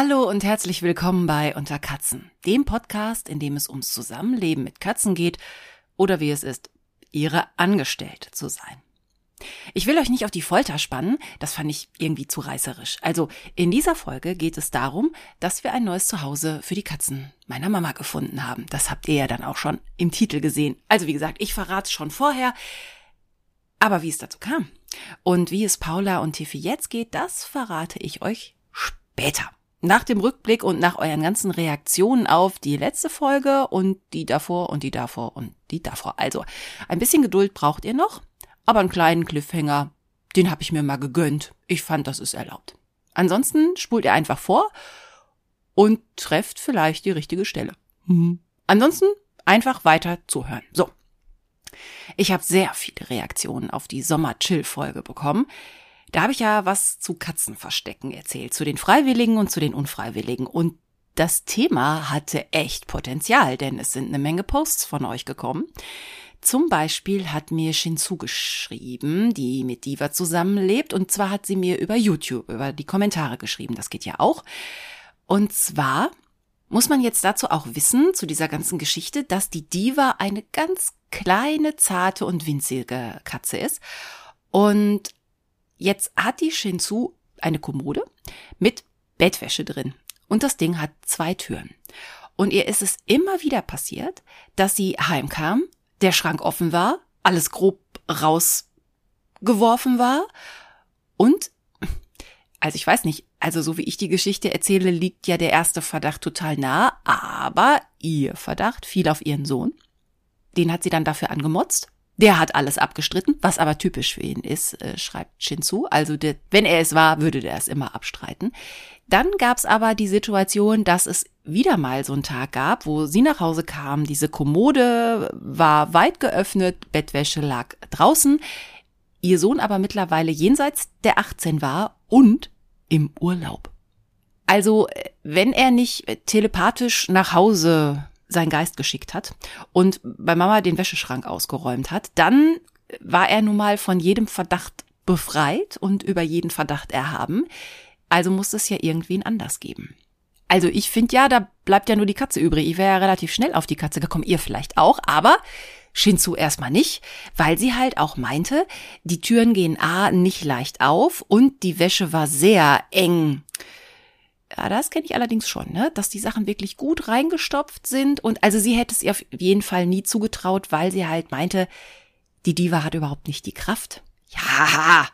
Hallo und herzlich willkommen bei Unter Katzen, dem Podcast, in dem es ums Zusammenleben mit Katzen geht oder wie es ist, ihre Angestellte zu sein. Ich will euch nicht auf die Folter spannen, das fand ich irgendwie zu reißerisch. Also in dieser Folge geht es darum, dass wir ein neues Zuhause für die Katzen meiner Mama gefunden haben. Das habt ihr ja dann auch schon im Titel gesehen. Also wie gesagt, ich verrate es schon vorher. Aber wie es dazu kam und wie es Paula und Tiffy jetzt geht, das verrate ich euch später. Nach dem Rückblick und nach euren ganzen Reaktionen auf die letzte Folge und die davor und die davor und die davor. Also, ein bisschen Geduld braucht ihr noch, aber einen kleinen Cliffhanger, den habe ich mir mal gegönnt. Ich fand, das ist erlaubt. Ansonsten spult ihr einfach vor und trefft vielleicht die richtige Stelle. Mhm. Ansonsten einfach weiter zuhören. So. Ich habe sehr viele Reaktionen auf die Sommer-Chill-Folge bekommen. Da habe ich ja was zu Katzenverstecken erzählt, zu den Freiwilligen und zu den Unfreiwilligen. Und das Thema hatte echt Potenzial, denn es sind eine Menge Posts von euch gekommen. Zum Beispiel hat mir Shinzu geschrieben, die mit Diva zusammenlebt. Und zwar hat sie mir über YouTube, über die Kommentare geschrieben. Das geht ja auch. Und zwar muss man jetzt dazu auch wissen, zu dieser ganzen Geschichte, dass die Diva eine ganz kleine, zarte und winzige Katze ist. Und Jetzt hat die Shinzu eine Kommode mit Bettwäsche drin. Und das Ding hat zwei Türen. Und ihr ist es immer wieder passiert, dass sie heimkam, der Schrank offen war, alles grob rausgeworfen war und also ich weiß nicht, also so wie ich die Geschichte erzähle, liegt ja der erste Verdacht total nah, aber ihr Verdacht fiel auf ihren Sohn. Den hat sie dann dafür angemotzt der hat alles abgestritten, was aber typisch für ihn ist, äh, schreibt Shinzu. Also der, wenn er es war, würde der es immer abstreiten. Dann gab's aber die Situation, dass es wieder mal so einen Tag gab, wo sie nach Hause kam, diese Kommode war weit geöffnet, Bettwäsche lag draußen, ihr Sohn aber mittlerweile jenseits der 18 war und im Urlaub. Also, äh, wenn er nicht telepathisch nach Hause sein Geist geschickt hat und bei Mama den Wäscheschrank ausgeräumt hat, dann war er nun mal von jedem Verdacht befreit und über jeden Verdacht erhaben. Also muss es ja irgendwen anders geben. Also ich finde ja, da bleibt ja nur die Katze übrig. Ich wäre ja relativ schnell auf die Katze gekommen, ihr vielleicht auch, aber Shinzu erstmal nicht, weil sie halt auch meinte, die Türen gehen A nicht leicht auf und die Wäsche war sehr eng ja, das kenne ich allerdings schon, ne? dass die Sachen wirklich gut reingestopft sind. Und also sie hätte es ihr auf jeden Fall nie zugetraut, weil sie halt meinte, die Diva hat überhaupt nicht die Kraft. Ja,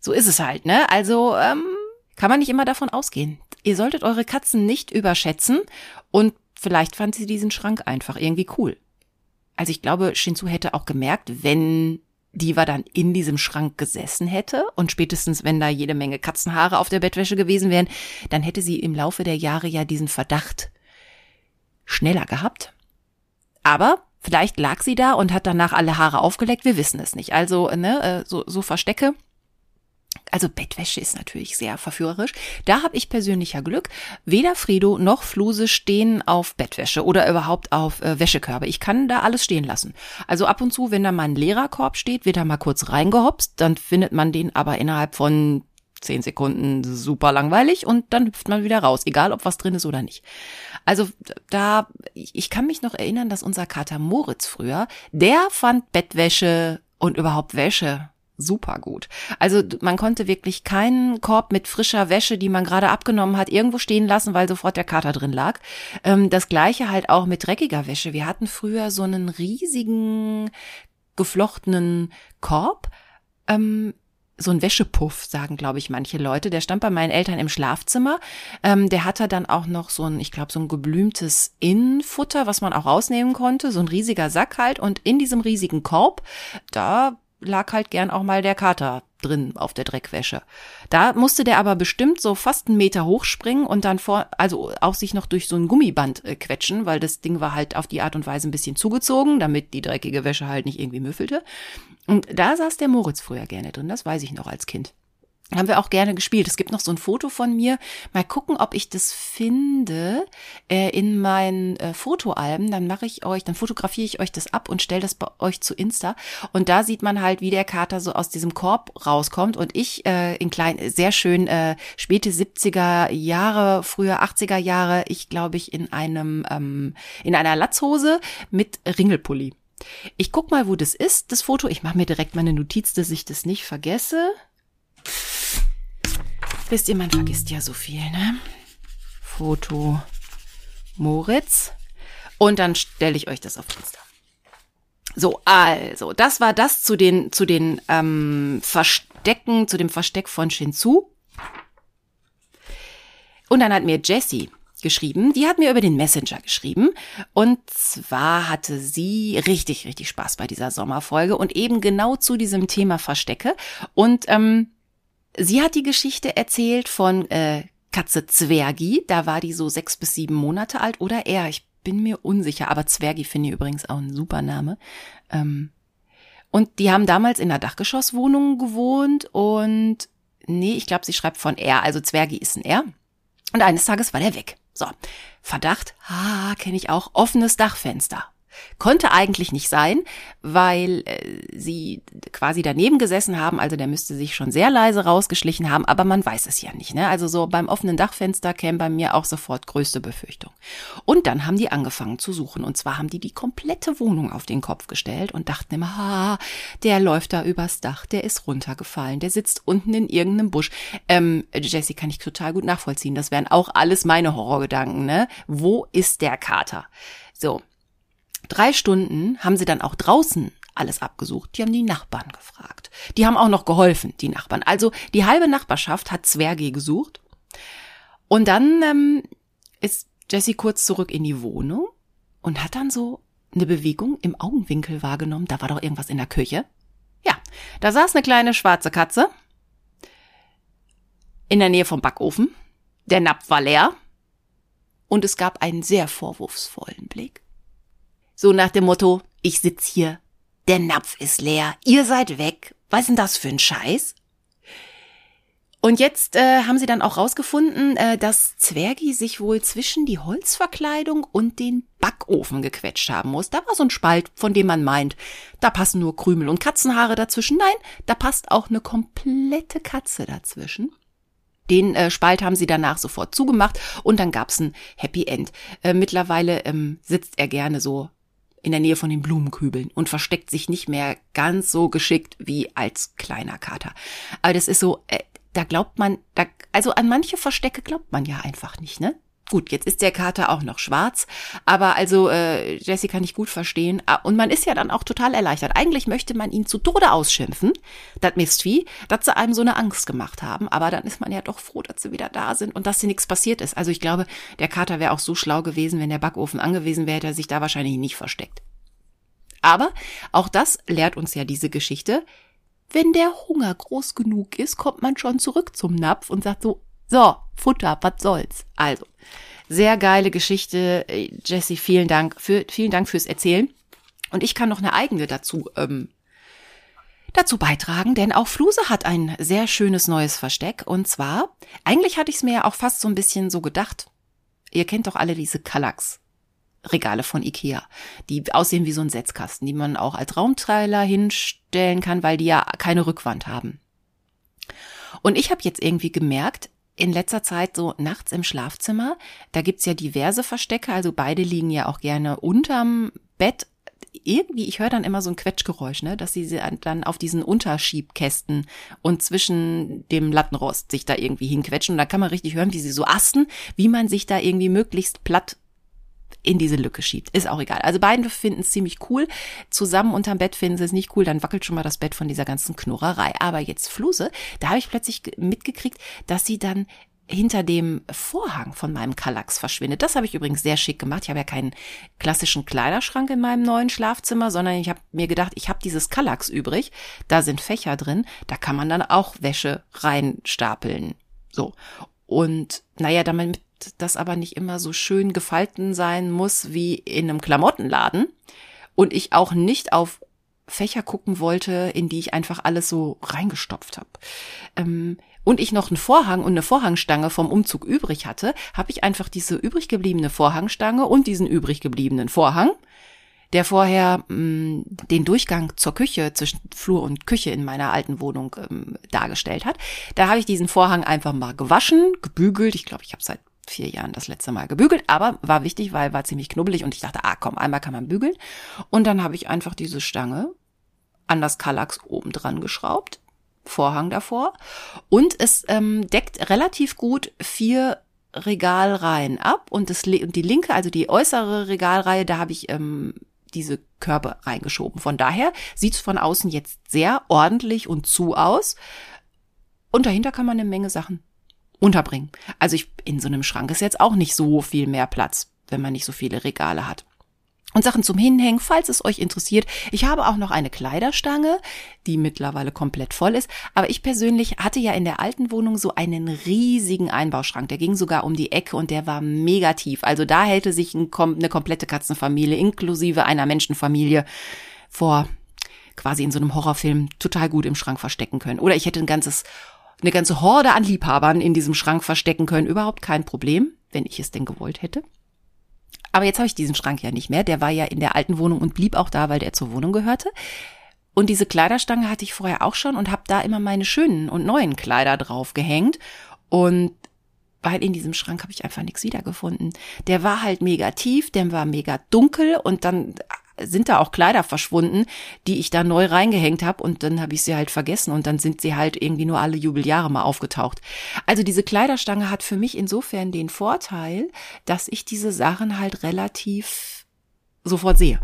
so ist es halt, ne? Also ähm, kann man nicht immer davon ausgehen. Ihr solltet eure Katzen nicht überschätzen und vielleicht fand sie diesen Schrank einfach irgendwie cool. Also ich glaube, Shinzu hätte auch gemerkt, wenn Diva dann in diesem Schrank gesessen hätte und spätestens, wenn da jede Menge Katzenhaare auf der Bettwäsche gewesen wären, dann hätte sie im Laufe der Jahre ja diesen Verdacht schneller gehabt. Aber vielleicht lag sie da und hat danach alle Haare aufgeleckt, wir wissen es nicht. Also, ne, äh, so, so Verstecke also Bettwäsche ist natürlich sehr verführerisch. Da habe ich persönlicher Glück. Weder Fredo noch Fluse stehen auf Bettwäsche oder überhaupt auf äh, Wäschekörbe. Ich kann da alles stehen lassen. Also ab und zu, wenn da mal ein leerer Korb steht, wird da mal kurz reingehopst, dann findet man den aber innerhalb von zehn Sekunden super langweilig und dann hüpft man wieder raus, egal ob was drin ist oder nicht. Also da, ich kann mich noch erinnern, dass unser Kater Moritz früher, der fand Bettwäsche und überhaupt Wäsche super gut. Also man konnte wirklich keinen Korb mit frischer Wäsche, die man gerade abgenommen hat, irgendwo stehen lassen, weil sofort der Kater drin lag. Ähm, das gleiche halt auch mit dreckiger Wäsche. Wir hatten früher so einen riesigen geflochtenen Korb. Ähm, so ein Wäschepuff, sagen, glaube ich, manche Leute. Der stand bei meinen Eltern im Schlafzimmer. Ähm, der hatte dann auch noch so ein, ich glaube, so ein geblümtes Innenfutter, was man auch rausnehmen konnte. So ein riesiger Sack halt. Und in diesem riesigen Korb, da lag halt gern auch mal der Kater drin auf der Dreckwäsche. Da musste der aber bestimmt so fast einen Meter hochspringen und dann vor, also auch sich noch durch so ein Gummiband äh, quetschen, weil das Ding war halt auf die Art und Weise ein bisschen zugezogen, damit die dreckige Wäsche halt nicht irgendwie müffelte. Und da saß der Moritz früher gerne drin, das weiß ich noch als Kind. Haben wir auch gerne gespielt. Es gibt noch so ein Foto von mir. Mal gucken, ob ich das finde äh, in meinen äh, Fotoalben. Dann mache ich euch, dann fotografiere ich euch das ab und stelle das bei euch zu Insta. Und da sieht man halt, wie der Kater so aus diesem Korb rauskommt und ich äh, in klein, sehr schön äh, späte 70er Jahre, frühe 80er Jahre, ich glaube ich in einem ähm, in einer Latzhose mit Ringelpulli. Ich guck mal, wo das ist, das Foto. Ich mache mir direkt meine Notiz, dass ich das nicht vergesse. Wisst ihr, man vergisst ja so viel, ne? Foto Moritz. Und dann stelle ich euch das auf Insta. So, also, das war das zu den, zu den ähm, Verstecken, zu dem Versteck von Shinzu. Und dann hat mir Jessie geschrieben, die hat mir über den Messenger geschrieben. Und zwar hatte sie richtig, richtig Spaß bei dieser Sommerfolge und eben genau zu diesem Thema Verstecke. Und ähm, Sie hat die Geschichte erzählt von äh, Katze Zwergi. Da war die so sechs bis sieben Monate alt oder er. Ich bin mir unsicher, aber Zwergi finde ich übrigens auch ein super Name. Ähm, und die haben damals in einer Dachgeschosswohnung gewohnt und nee, ich glaube, sie schreibt von er. Also Zwergi ist ein er. Und eines Tages war der weg. So, Verdacht, ah, kenne ich auch, offenes Dachfenster. Konnte eigentlich nicht sein, weil äh, sie quasi daneben gesessen haben, also der müsste sich schon sehr leise rausgeschlichen haben, aber man weiß es ja nicht. Ne? Also so beim offenen Dachfenster käme bei mir auch sofort größte Befürchtung. Und dann haben die angefangen zu suchen und zwar haben die die komplette Wohnung auf den Kopf gestellt und dachten immer, ha, der läuft da übers Dach, der ist runtergefallen, der sitzt unten in irgendeinem Busch. Ähm, Jessie kann ich total gut nachvollziehen. Das wären auch alles meine Horrorgedanken. Ne? Wo ist der Kater? So, drei Stunden haben sie dann auch draußen alles abgesucht. Die haben die Nachbarn gefragt. Die haben auch noch geholfen, die Nachbarn. Also die halbe Nachbarschaft hat Zwerge gesucht. Und dann ähm, ist Jessie kurz zurück in die Wohnung und hat dann so eine Bewegung im Augenwinkel wahrgenommen. Da war doch irgendwas in der Küche. Ja, da saß eine kleine schwarze Katze in der Nähe vom Backofen. Der Napf war leer und es gab einen sehr vorwurfsvollen Blick. So nach dem Motto, ich sitz hier, der Napf ist leer, ihr seid weg. Was ist denn das für ein Scheiß? Und jetzt äh, haben sie dann auch rausgefunden, äh, dass Zwergi sich wohl zwischen die Holzverkleidung und den Backofen gequetscht haben muss. Da war so ein Spalt, von dem man meint, da passen nur Krümel und Katzenhaare dazwischen. Nein, da passt auch eine komplette Katze dazwischen. Den äh, Spalt haben sie danach sofort zugemacht und dann gab's ein Happy End. Äh, mittlerweile ähm, sitzt er gerne so in der Nähe von den Blumenkübeln und versteckt sich nicht mehr ganz so geschickt wie als kleiner Kater. Aber das ist so, äh, da glaubt man, da, also an manche Verstecke glaubt man ja einfach nicht, ne? Gut, jetzt ist der Kater auch noch schwarz, aber also äh, Jesse kann ich gut verstehen. Ah, und man ist ja dann auch total erleichtert. Eigentlich möchte man ihn zu Tode ausschimpfen, das Mistvieh, dass sie einem so eine Angst gemacht haben. Aber dann ist man ja doch froh, dass sie wieder da sind und dass sie nichts passiert ist. Also ich glaube, der Kater wäre auch so schlau gewesen, wenn der Backofen angewiesen wäre, hätte er sich da wahrscheinlich nicht versteckt. Aber auch das lehrt uns ja diese Geschichte. Wenn der Hunger groß genug ist, kommt man schon zurück zum Napf und sagt so, so, Futter, was soll's? Also, sehr geile Geschichte. Jesse, vielen Dank für, vielen Dank fürs Erzählen. Und ich kann noch eine eigene dazu, ähm, dazu beitragen, denn auch Fluse hat ein sehr schönes neues Versteck. Und zwar, eigentlich hatte ich es mir ja auch fast so ein bisschen so gedacht. Ihr kennt doch alle diese Kallax. Regale von Ikea, die aussehen wie so ein Setzkasten, die man auch als Raumteiler hinstellen kann, weil die ja keine Rückwand haben. Und ich habe jetzt irgendwie gemerkt, in letzter Zeit so nachts im Schlafzimmer. Da gibt's ja diverse Verstecke, also beide liegen ja auch gerne unterm Bett. Irgendwie, ich höre dann immer so ein Quetschgeräusch, ne, dass sie dann auf diesen Unterschiebkästen und zwischen dem Lattenrost sich da irgendwie hinquetschen. Und da kann man richtig hören, wie sie so asten, wie man sich da irgendwie möglichst platt in diese Lücke schiebt. Ist auch egal. Also beiden finden es ziemlich cool. Zusammen unterm Bett finden sie es nicht cool. Dann wackelt schon mal das Bett von dieser ganzen Knurrerei. Aber jetzt Fluse, da habe ich plötzlich mitgekriegt, dass sie dann hinter dem Vorhang von meinem Kallax verschwindet. Das habe ich übrigens sehr schick gemacht. Ich habe ja keinen klassischen Kleiderschrank in meinem neuen Schlafzimmer, sondern ich habe mir gedacht, ich habe dieses Kallax übrig. Da sind Fächer drin. Da kann man dann auch Wäsche reinstapeln. So. Und naja, damit das aber nicht immer so schön gefalten sein muss wie in einem Klamottenladen und ich auch nicht auf Fächer gucken wollte, in die ich einfach alles so reingestopft habe. Ähm, und ich noch einen Vorhang und eine Vorhangstange vom Umzug übrig hatte, habe ich einfach diese übrig gebliebene Vorhangstange und diesen übrig gebliebenen Vorhang, der vorher mh, mm, den Durchgang zur Küche zwischen Flur und Küche in meiner alten Wohnung ähm, dargestellt hat. Da habe ich diesen Vorhang einfach mal gewaschen, gebügelt. Ich glaube, ich habe seit vier Jahren das letzte Mal gebügelt, aber war wichtig, weil war ziemlich knubbelig und ich dachte, ah komm, einmal kann man bügeln. Und dann habe ich einfach diese Stange an das Kallax oben dran geschraubt, Vorhang davor und es ähm, deckt relativ gut vier Regalreihen ab und, das, und die linke, also die äußere Regalreihe, da habe ich ähm, diese Körbe reingeschoben. Von daher sieht es von außen jetzt sehr ordentlich und zu aus. Und dahinter kann man eine Menge Sachen unterbringen. Also ich, in so einem Schrank ist jetzt auch nicht so viel mehr Platz, wenn man nicht so viele Regale hat und Sachen zum Hinhängen, falls es euch interessiert. Ich habe auch noch eine Kleiderstange, die mittlerweile komplett voll ist. Aber ich persönlich hatte ja in der alten Wohnung so einen riesigen Einbauschrank. Der ging sogar um die Ecke und der war mega tief. Also da hätte sich ein, eine komplette Katzenfamilie inklusive einer Menschenfamilie vor quasi in so einem Horrorfilm total gut im Schrank verstecken können. Oder ich hätte ein ganzes, eine ganze Horde an Liebhabern in diesem Schrank verstecken können. Überhaupt kein Problem, wenn ich es denn gewollt hätte. Aber jetzt habe ich diesen Schrank ja nicht mehr. Der war ja in der alten Wohnung und blieb auch da, weil der zur Wohnung gehörte. Und diese Kleiderstange hatte ich vorher auch schon und habe da immer meine schönen und neuen Kleider drauf gehängt. Und weil in diesem Schrank habe ich einfach nichts wiedergefunden. Der war halt mega tief, der war mega dunkel und dann sind da auch Kleider verschwunden, die ich da neu reingehängt habe und dann habe ich sie halt vergessen und dann sind sie halt irgendwie nur alle Jubeljahre mal aufgetaucht. Also diese Kleiderstange hat für mich insofern den Vorteil, dass ich diese Sachen halt relativ sofort sehe.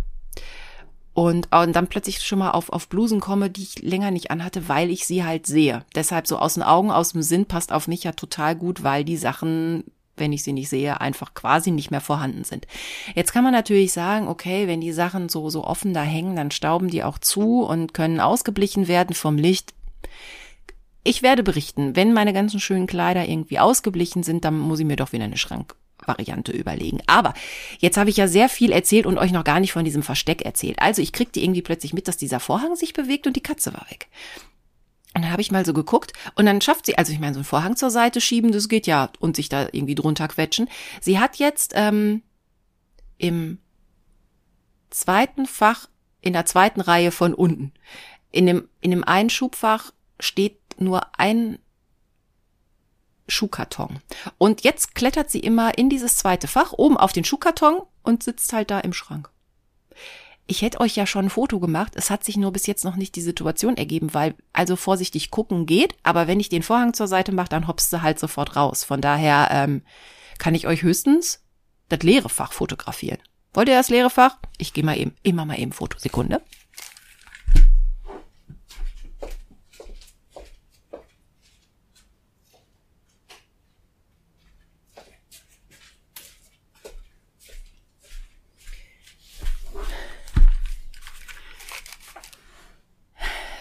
Und, und dann plötzlich schon mal auf, auf Blusen komme, die ich länger nicht anhatte, weil ich sie halt sehe. Deshalb so aus den Augen, aus dem Sinn passt auf mich ja total gut, weil die Sachen wenn ich sie nicht sehe, einfach quasi nicht mehr vorhanden sind. Jetzt kann man natürlich sagen, okay, wenn die Sachen so, so offen da hängen, dann stauben die auch zu und können ausgeblichen werden vom Licht. Ich werde berichten, wenn meine ganzen schönen Kleider irgendwie ausgeblichen sind, dann muss ich mir doch wieder eine Schrankvariante überlegen. Aber jetzt habe ich ja sehr viel erzählt und euch noch gar nicht von diesem Versteck erzählt. Also ich kriegte irgendwie plötzlich mit, dass dieser Vorhang sich bewegt und die Katze war weg. Und dann habe ich mal so geguckt und dann schafft sie, also ich meine, so einen Vorhang zur Seite schieben, das geht ja und sich da irgendwie drunter quetschen. Sie hat jetzt ähm, im zweiten Fach, in der zweiten Reihe von unten, in dem, in dem einen Schubfach steht nur ein Schuhkarton. Und jetzt klettert sie immer in dieses zweite Fach, oben auf den Schuhkarton und sitzt halt da im Schrank ich hätte euch ja schon ein Foto gemacht. Es hat sich nur bis jetzt noch nicht die Situation ergeben, weil also vorsichtig gucken geht, aber wenn ich den Vorhang zur Seite mache, dann hoppst du halt sofort raus. Von daher ähm, kann ich euch höchstens das leere Fach fotografieren. Wollt ihr das leere Fach? Ich gehe mal eben, immer mal eben Fotosekunde.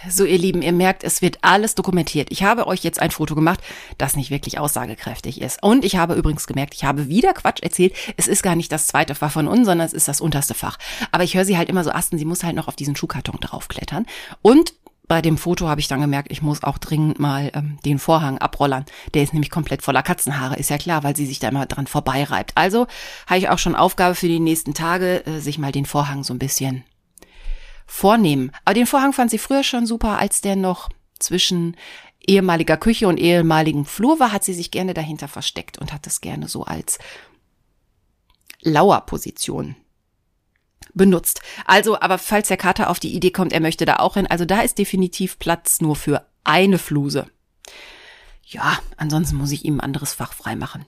So, ihr Lieben, ihr merkt, es wird alles dokumentiert. Ich habe euch jetzt ein Foto gemacht, das nicht wirklich aussagekräftig ist. Und ich habe übrigens gemerkt, ich habe wieder Quatsch erzählt. Es ist gar nicht das zweite Fach von uns, sondern es ist das unterste Fach. Aber ich höre sie halt immer so asten, sie muss halt noch auf diesen Schuhkarton draufklettern. Und bei dem Foto habe ich dann gemerkt, ich muss auch dringend mal ähm, den Vorhang abrollern. Der ist nämlich komplett voller Katzenhaare, ist ja klar, weil sie sich da immer dran vorbeireibt. Also habe ich auch schon Aufgabe für die nächsten Tage, äh, sich mal den Vorhang so ein bisschen vornehmen. Aber den Vorhang fand sie früher schon super, als der noch zwischen ehemaliger Küche und ehemaligem Flur war, hat sie sich gerne dahinter versteckt und hat das gerne so als Lauerposition benutzt. Also, aber falls der Kater auf die Idee kommt, er möchte da auch hin, also da ist definitiv Platz nur für eine Fluse. Ja, ansonsten muss ich ihm ein anderes Fach freimachen.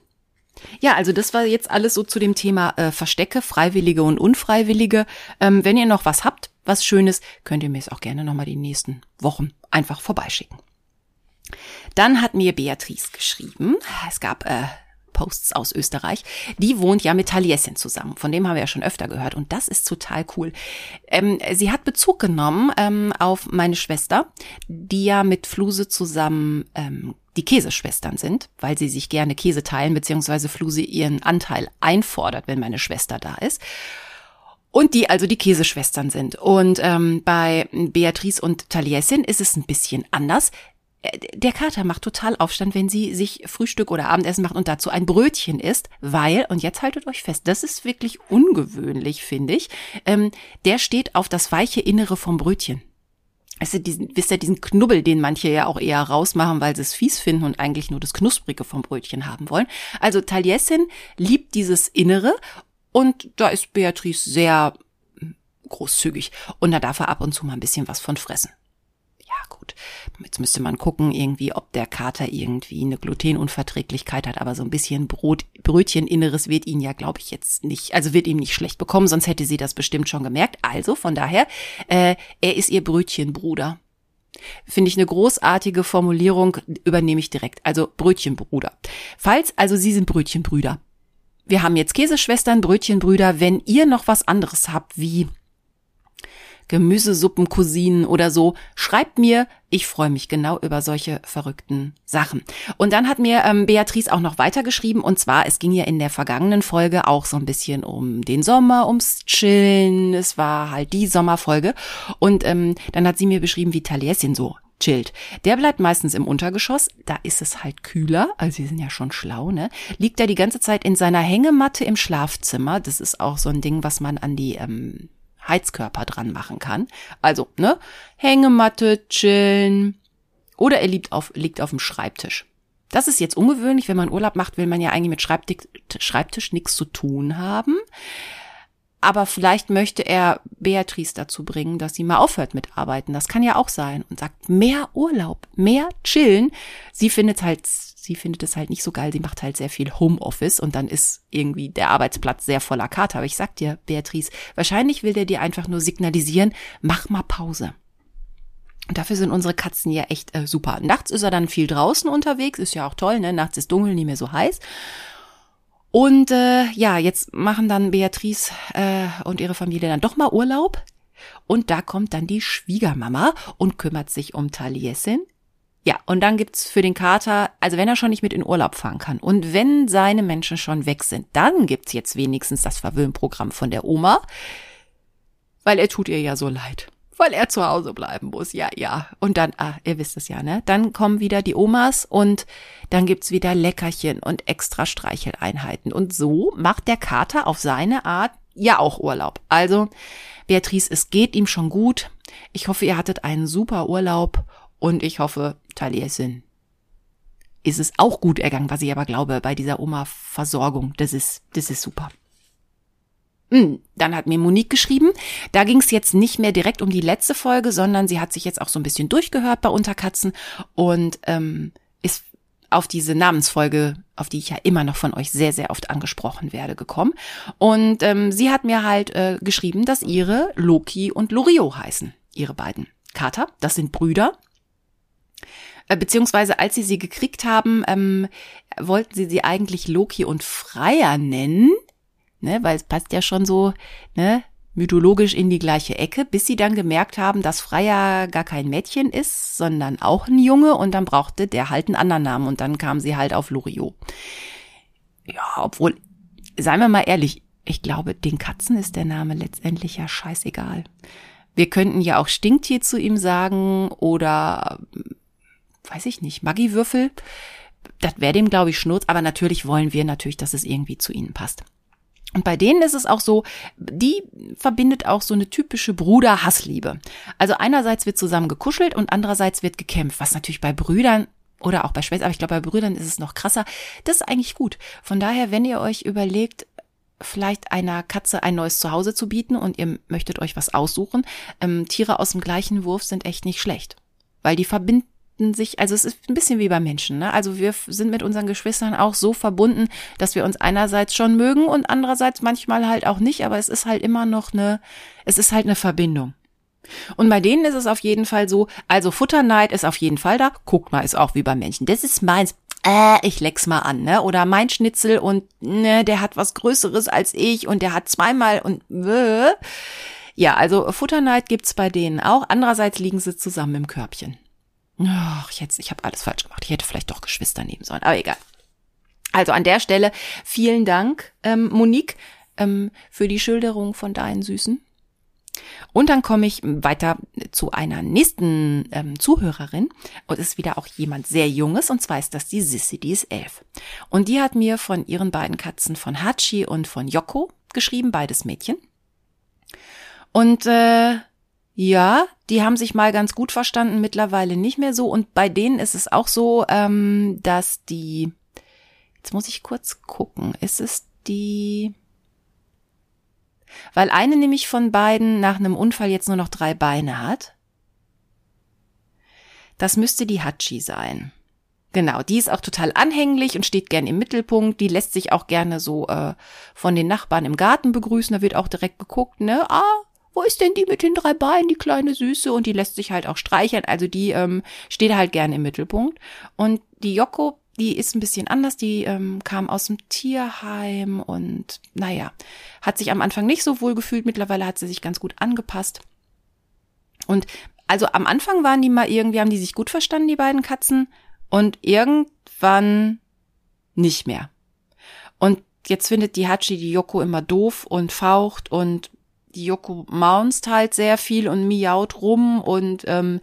Ja, also das war jetzt alles so zu dem Thema äh, Verstecke, Freiwillige und Unfreiwillige. Ähm, wenn ihr noch was habt, was Schönes, könnt ihr mir es auch gerne nochmal die nächsten Wochen einfach vorbeischicken. Dann hat mir Beatrice geschrieben, es gab äh, Posts aus Österreich. Die wohnt ja mit Taliesin zusammen. Von dem haben wir ja schon öfter gehört. Und das ist total cool. Ähm, sie hat Bezug genommen ähm, auf meine Schwester, die ja mit Fluse zusammen ähm, die Käseschwestern sind, weil sie sich gerne Käse teilen, beziehungsweise Fluse ihren Anteil einfordert, wenn meine Schwester da ist. Und die also die Käseschwestern sind. Und ähm, bei Beatrice und Taliesin ist es ein bisschen anders. äh, der Kater macht total Aufstand, wenn sie sich Frühstück oder Abendessen macht und dazu ein Brötchen isst, weil, und jetzt haltet euch fest, das ist wirklich ungewöhnlich, finde ich, ähm, der steht auf das weiche Innere vom Brötchen. Also diesen, wisst ihr, diesen Knubbel, den manche ja auch eher rausmachen, weil sie es fies finden und eigentlich nur das Knusprige vom Brötchen haben wollen. Also Taliesin liebt dieses Innere und da ist Beatrice sehr großzügig und da darf er ab und zu mal ein bisschen was von fressen gut. Jetzt müsste man gucken, irgendwie, ob der Kater irgendwie eine Glutenunverträglichkeit hat, aber so ein bisschen Brot, Brötcheninneres wird ihn ja, glaube ich, jetzt nicht, also wird ihm nicht schlecht bekommen, sonst hätte sie das bestimmt schon gemerkt. Also von daher, äh, er ist ihr Brötchenbruder. Finde ich eine großartige Formulierung, übernehme ich direkt. Also Brötchenbruder. Falls, also Sie sind Brötchenbrüder. Wir haben jetzt Käseschwestern, Brötchenbrüder. Wenn ihr noch was anderes habt, wie Gemüsesuppencousinen oder so. Schreibt mir, ich freue mich genau über solche verrückten Sachen. Und dann hat mir ähm, Beatrice auch noch weitergeschrieben und zwar, es ging ja in der vergangenen Folge auch so ein bisschen um den Sommer, ums Chillen. Es war halt die Sommerfolge und ähm, dann hat sie mir beschrieben, wie Taliesin so chillt. Der bleibt meistens im Untergeschoss, da ist es halt kühler, also sie sind ja schon schlau, ne? Liegt er die ganze Zeit in seiner Hängematte im Schlafzimmer. Das ist auch so ein Ding, was man an die ähm, Heizkörper dran machen kann. Also, ne? Hängematte, chillen. Oder er liegt auf, liegt auf dem Schreibtisch. Das ist jetzt ungewöhnlich, wenn man Urlaub macht, will man ja eigentlich mit Schreibtisch, Schreibtisch nichts zu tun haben. Aber vielleicht möchte er Beatrice dazu bringen, dass sie mal aufhört mit Arbeiten. Das kann ja auch sein. Und sagt, mehr Urlaub, mehr chillen. Sie findet halt sie findet es halt nicht so geil. Sie macht halt sehr viel Homeoffice und dann ist irgendwie der Arbeitsplatz sehr voller Kater. Aber ich sag dir, Beatrice, wahrscheinlich will der dir einfach nur signalisieren, mach mal Pause. Und dafür sind unsere Katzen ja echt äh, super. Nachts ist er dann viel draußen unterwegs, ist ja auch toll, ne? Nachts ist dunkel, nicht mehr so heiß. Und äh, ja, jetzt machen dann Beatrice äh, und ihre Familie dann doch mal Urlaub. Und da kommt dann die Schwiegermama und kümmert sich um Taliesin, ja, und dann gibt's für den Kater, also wenn er schon nicht mit in Urlaub fahren kann und wenn seine Menschen schon weg sind, dann gibt's jetzt wenigstens das Verwöhnprogramm von der Oma, weil er tut ihr ja so leid. Weil er zu Hause bleiben muss, ja, ja. Und dann, ah, ihr wisst es ja, ne? Dann kommen wieder die Omas und dann gibt's wieder Leckerchen und extra Streicheleinheiten. Und so macht der Kater auf seine Art ja auch Urlaub. Also, Beatrice, es geht ihm schon gut. Ich hoffe, ihr hattet einen super Urlaub und ich hoffe, Taliesin ist es auch gut ergangen, was ich aber glaube bei dieser Oma-Versorgung. Das ist, das ist super. Hm, dann hat mir Monique geschrieben, da ging es jetzt nicht mehr direkt um die letzte Folge, sondern sie hat sich jetzt auch so ein bisschen durchgehört bei Unterkatzen und ähm, ist auf diese Namensfolge, auf die ich ja immer noch von euch sehr, sehr oft angesprochen werde, gekommen. Und ähm, sie hat mir halt äh, geschrieben, dass ihre Loki und Lorio heißen, ihre beiden Kater. Das sind Brüder äh, beziehungsweise als sie sie gekriegt haben, ähm, wollten sie sie eigentlich Loki und Freier nennen, ne, weil es passt ja schon so, ne, mythologisch in die gleiche Ecke, bis sie dann gemerkt haben, dass Freier gar kein Mädchen ist, sondern auch ein Junge und dann brauchte der halt einen anderen Namen und dann kam sie halt auf Loriot. Ja, obwohl, seien wir mal ehrlich, ich glaube, den Katzen ist der Name letztendlich ja scheißegal. Wir könnten ja auch Stinktier zu ihm sagen oder weiß ich nicht, Maggi-Würfel. Das wäre dem, glaube ich, Schnurz, aber natürlich wollen wir natürlich, dass es irgendwie zu ihnen passt. Und bei denen ist es auch so, die verbindet auch so eine typische Bruder-Hassliebe. Also einerseits wird zusammen gekuschelt und andererseits wird gekämpft, was natürlich bei Brüdern oder auch bei Schwestern, aber ich glaube, bei Brüdern ist es noch krasser. Das ist eigentlich gut. Von daher, wenn ihr euch überlegt, vielleicht einer Katze ein neues Zuhause zu bieten und ihr möchtet euch was aussuchen, ähm, Tiere aus dem gleichen Wurf sind echt nicht schlecht. Weil die verbinden sich, also es ist ein bisschen wie bei Menschen, ne? Also wir sind mit unseren Geschwistern auch so verbunden, dass wir uns einerseits schon mögen und andererseits manchmal halt auch nicht, aber es ist halt immer noch eine, es ist halt eine Verbindung. Und bei denen ist es auf jeden Fall so, also Futterneid ist auf jeden Fall da. Guck mal, ist auch wie bei Menschen. Das ist meins. Äh, ich leck's mal an, ne? Oder mein Schnitzel und ne, der hat was Größeres als ich und der hat zweimal und äh. ja, also Futterneid gibt's bei denen auch. Andererseits liegen sie zusammen im Körbchen. Ach, jetzt, ich habe alles falsch gemacht. Ich hätte vielleicht doch Geschwister nehmen sollen, aber egal. Also an der Stelle vielen Dank, ähm, Monique, ähm, für die Schilderung von deinen Süßen. Und dann komme ich weiter zu einer nächsten ähm, Zuhörerin und ist wieder auch jemand sehr Junges und zwar ist das die Sissy, die ist elf. Und die hat mir von ihren beiden Katzen von Hachi und von Yoko geschrieben, beides Mädchen. Und äh, ja, die haben sich mal ganz gut verstanden, mittlerweile nicht mehr so. Und bei denen ist es auch so, ähm, dass die, jetzt muss ich kurz gucken, ist es die, weil eine nämlich von beiden nach einem Unfall jetzt nur noch drei Beine hat. Das müsste die Hachi sein. Genau, die ist auch total anhänglich und steht gern im Mittelpunkt. Die lässt sich auch gerne so äh, von den Nachbarn im Garten begrüßen. Da wird auch direkt geguckt, ne? Ah, wo ist denn die mit den drei Beinen, die kleine Süße? Und die lässt sich halt auch streicheln. Also die ähm, steht halt gerne im Mittelpunkt. Und die Joko, die ist ein bisschen anders. Die ähm, kam aus dem Tierheim und naja, hat sich am Anfang nicht so wohl gefühlt. Mittlerweile hat sie sich ganz gut angepasst. Und also am Anfang waren die mal irgendwie, haben die sich gut verstanden, die beiden Katzen und irgendwann nicht mehr. Und jetzt findet die Hachi die Yoko immer doof und faucht und die Yoko maunzt halt sehr viel und miaut rum und ähm,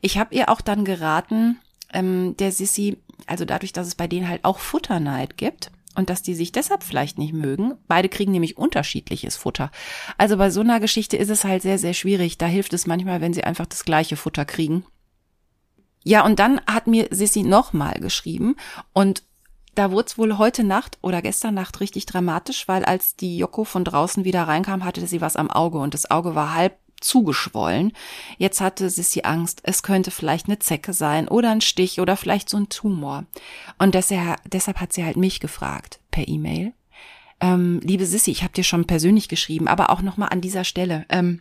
ich habe ihr auch dann geraten, ähm, der Sissi, also dadurch, dass es bei denen halt auch Futterneid gibt und dass die sich deshalb vielleicht nicht mögen, beide kriegen nämlich unterschiedliches Futter. Also bei so einer Geschichte ist es halt sehr, sehr schwierig. Da hilft es manchmal, wenn sie einfach das gleiche Futter kriegen ja, und dann hat mir Sissy nochmal geschrieben und da wurde es wohl heute Nacht oder gestern Nacht richtig dramatisch, weil als die Joko von draußen wieder reinkam, hatte sie was am Auge und das Auge war halb zugeschwollen. Jetzt hatte Sissy Angst, es könnte vielleicht eine Zecke sein oder ein Stich oder vielleicht so ein Tumor. Und deshalb, deshalb hat sie halt mich gefragt per E-Mail. Ähm, liebe Sissy, ich habe dir schon persönlich geschrieben, aber auch nochmal an dieser Stelle. Ähm,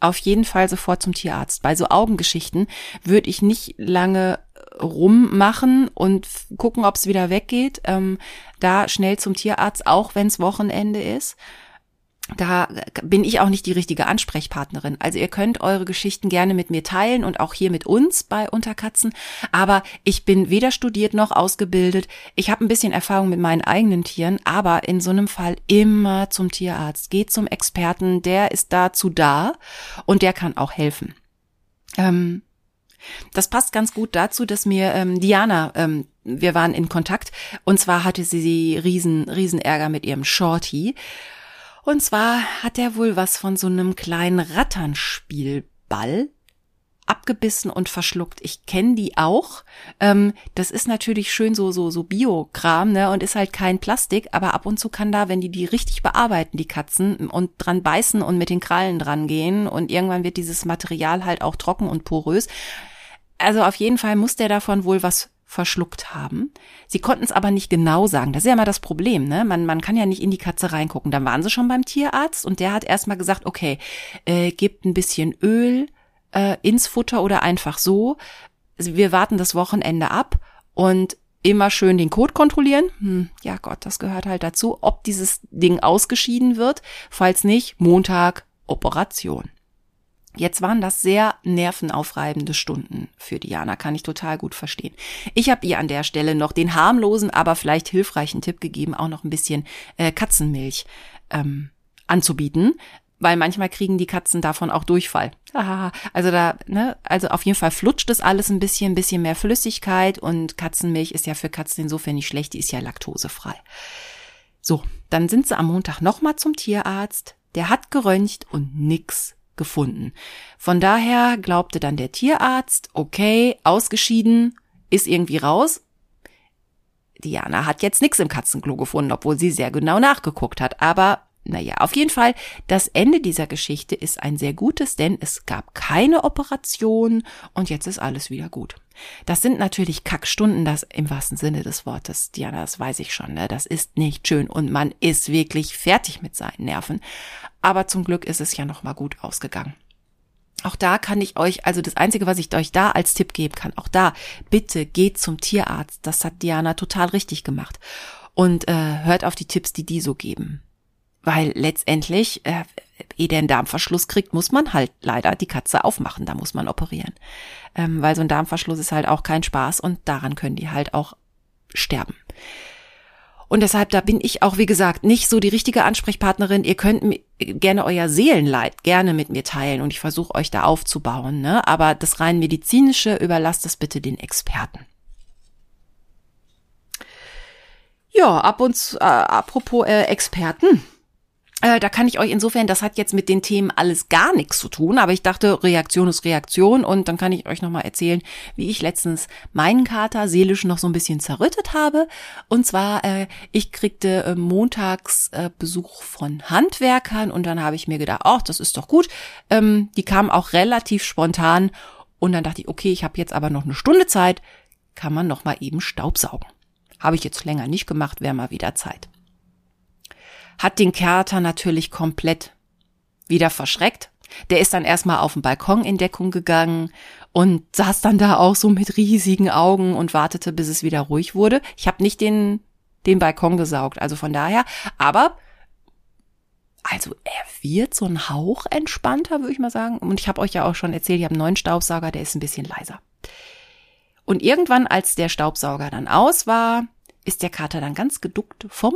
auf jeden Fall sofort zum Tierarzt. Bei so Augengeschichten würde ich nicht lange rummachen und gucken, ob es wieder weggeht. Ähm, da schnell zum Tierarzt, auch wenn es Wochenende ist da bin ich auch nicht die richtige Ansprechpartnerin. Also ihr könnt eure Geschichten gerne mit mir teilen und auch hier mit uns bei Unterkatzen. Aber ich bin weder studiert noch ausgebildet. Ich habe ein bisschen Erfahrung mit meinen eigenen Tieren, aber in so einem Fall immer zum Tierarzt. Geht zum Experten, der ist dazu da und der kann auch helfen. Ähm, das passt ganz gut dazu, dass mir ähm, Diana, ähm, wir waren in Kontakt und zwar hatte sie riesen, riesen Ärger mit ihrem Shorty. Und zwar hat er wohl was von so einem kleinen Ratternspielball abgebissen und verschluckt. Ich kenne die auch. Ähm, das ist natürlich schön so so so Biokram, ne, und ist halt kein Plastik, aber ab und zu kann da, wenn die die richtig bearbeiten, die Katzen und dran beißen und mit den Krallen dran gehen und irgendwann wird dieses Material halt auch trocken und porös. Also auf jeden Fall muss der davon wohl was verschluckt haben. Sie konnten es aber nicht genau sagen. Das ist ja immer das Problem, ne? Man, man kann ja nicht in die Katze reingucken. Dann waren sie schon beim Tierarzt und der hat erstmal gesagt, okay, äh, gebt ein bisschen Öl äh, ins Futter oder einfach so. Also wir warten das Wochenende ab und immer schön den Code kontrollieren. Hm, ja Gott, das gehört halt dazu, ob dieses Ding ausgeschieden wird. Falls nicht, Montag Operation. Jetzt waren das sehr nervenaufreibende Stunden für Diana, kann ich total gut verstehen. Ich habe ihr an der Stelle noch den harmlosen, aber vielleicht hilfreichen Tipp gegeben, auch noch ein bisschen äh, Katzenmilch ähm, anzubieten, weil manchmal kriegen die Katzen davon auch Durchfall. also da, ne, also auf jeden Fall flutscht es alles ein bisschen, ein bisschen mehr Flüssigkeit und Katzenmilch ist ja für Katzen insofern nicht schlecht, die ist ja laktosefrei. So, dann sind sie am Montag nochmal zum Tierarzt. Der hat geröntgt und nix gefunden. Von daher glaubte dann der Tierarzt, okay, ausgeschieden, ist irgendwie raus. Diana hat jetzt nichts im Katzenklo gefunden, obwohl sie sehr genau nachgeguckt hat. Aber naja, auf jeden Fall, das Ende dieser Geschichte ist ein sehr gutes, denn es gab keine Operation und jetzt ist alles wieder gut. Das sind natürlich Kackstunden, das im wahrsten Sinne des Wortes, Diana, das weiß ich schon, ne? das ist nicht schön und man ist wirklich fertig mit seinen Nerven. Aber zum Glück ist es ja nochmal gut ausgegangen. Auch da kann ich euch, also das Einzige, was ich euch da als Tipp geben kann, auch da, bitte geht zum Tierarzt. Das hat Diana total richtig gemacht. Und äh, hört auf die Tipps, die die so geben. Weil letztendlich, äh, ehe der einen Darmverschluss kriegt, muss man halt leider die Katze aufmachen, da muss man operieren. Ähm, weil so ein Darmverschluss ist halt auch kein Spaß und daran können die halt auch sterben. Und deshalb, da bin ich auch, wie gesagt, nicht so die richtige Ansprechpartnerin. Ihr könnt gerne euer Seelenleid gerne mit mir teilen und ich versuche euch da aufzubauen. Ne? Aber das rein medizinische überlasst es bitte den Experten. Ja, ab und zu, äh, apropos äh, Experten. Äh, da kann ich euch insofern, das hat jetzt mit den Themen alles gar nichts zu tun, aber ich dachte, Reaktion ist Reaktion und dann kann ich euch nochmal erzählen, wie ich letztens meinen Kater seelisch noch so ein bisschen zerrüttet habe. Und zwar, äh, ich kriegte äh, montags äh, Besuch von Handwerkern und dann habe ich mir gedacht, ach, das ist doch gut. Ähm, die kamen auch relativ spontan und dann dachte ich, okay, ich habe jetzt aber noch eine Stunde Zeit, kann man noch mal eben Staubsaugen. Habe ich jetzt länger nicht gemacht, wäre mal wieder Zeit hat den Kater natürlich komplett wieder verschreckt. Der ist dann erstmal auf den Balkon in Deckung gegangen und saß dann da auch so mit riesigen Augen und wartete, bis es wieder ruhig wurde. Ich habe nicht den, den Balkon gesaugt, also von daher, aber also er wird so ein Hauch entspannter, würde ich mal sagen. Und ich habe euch ja auch schon erzählt, ich habe einen neuen Staubsauger, der ist ein bisschen leiser. Und irgendwann, als der Staubsauger dann aus war, ist der Kater dann ganz geduckt vom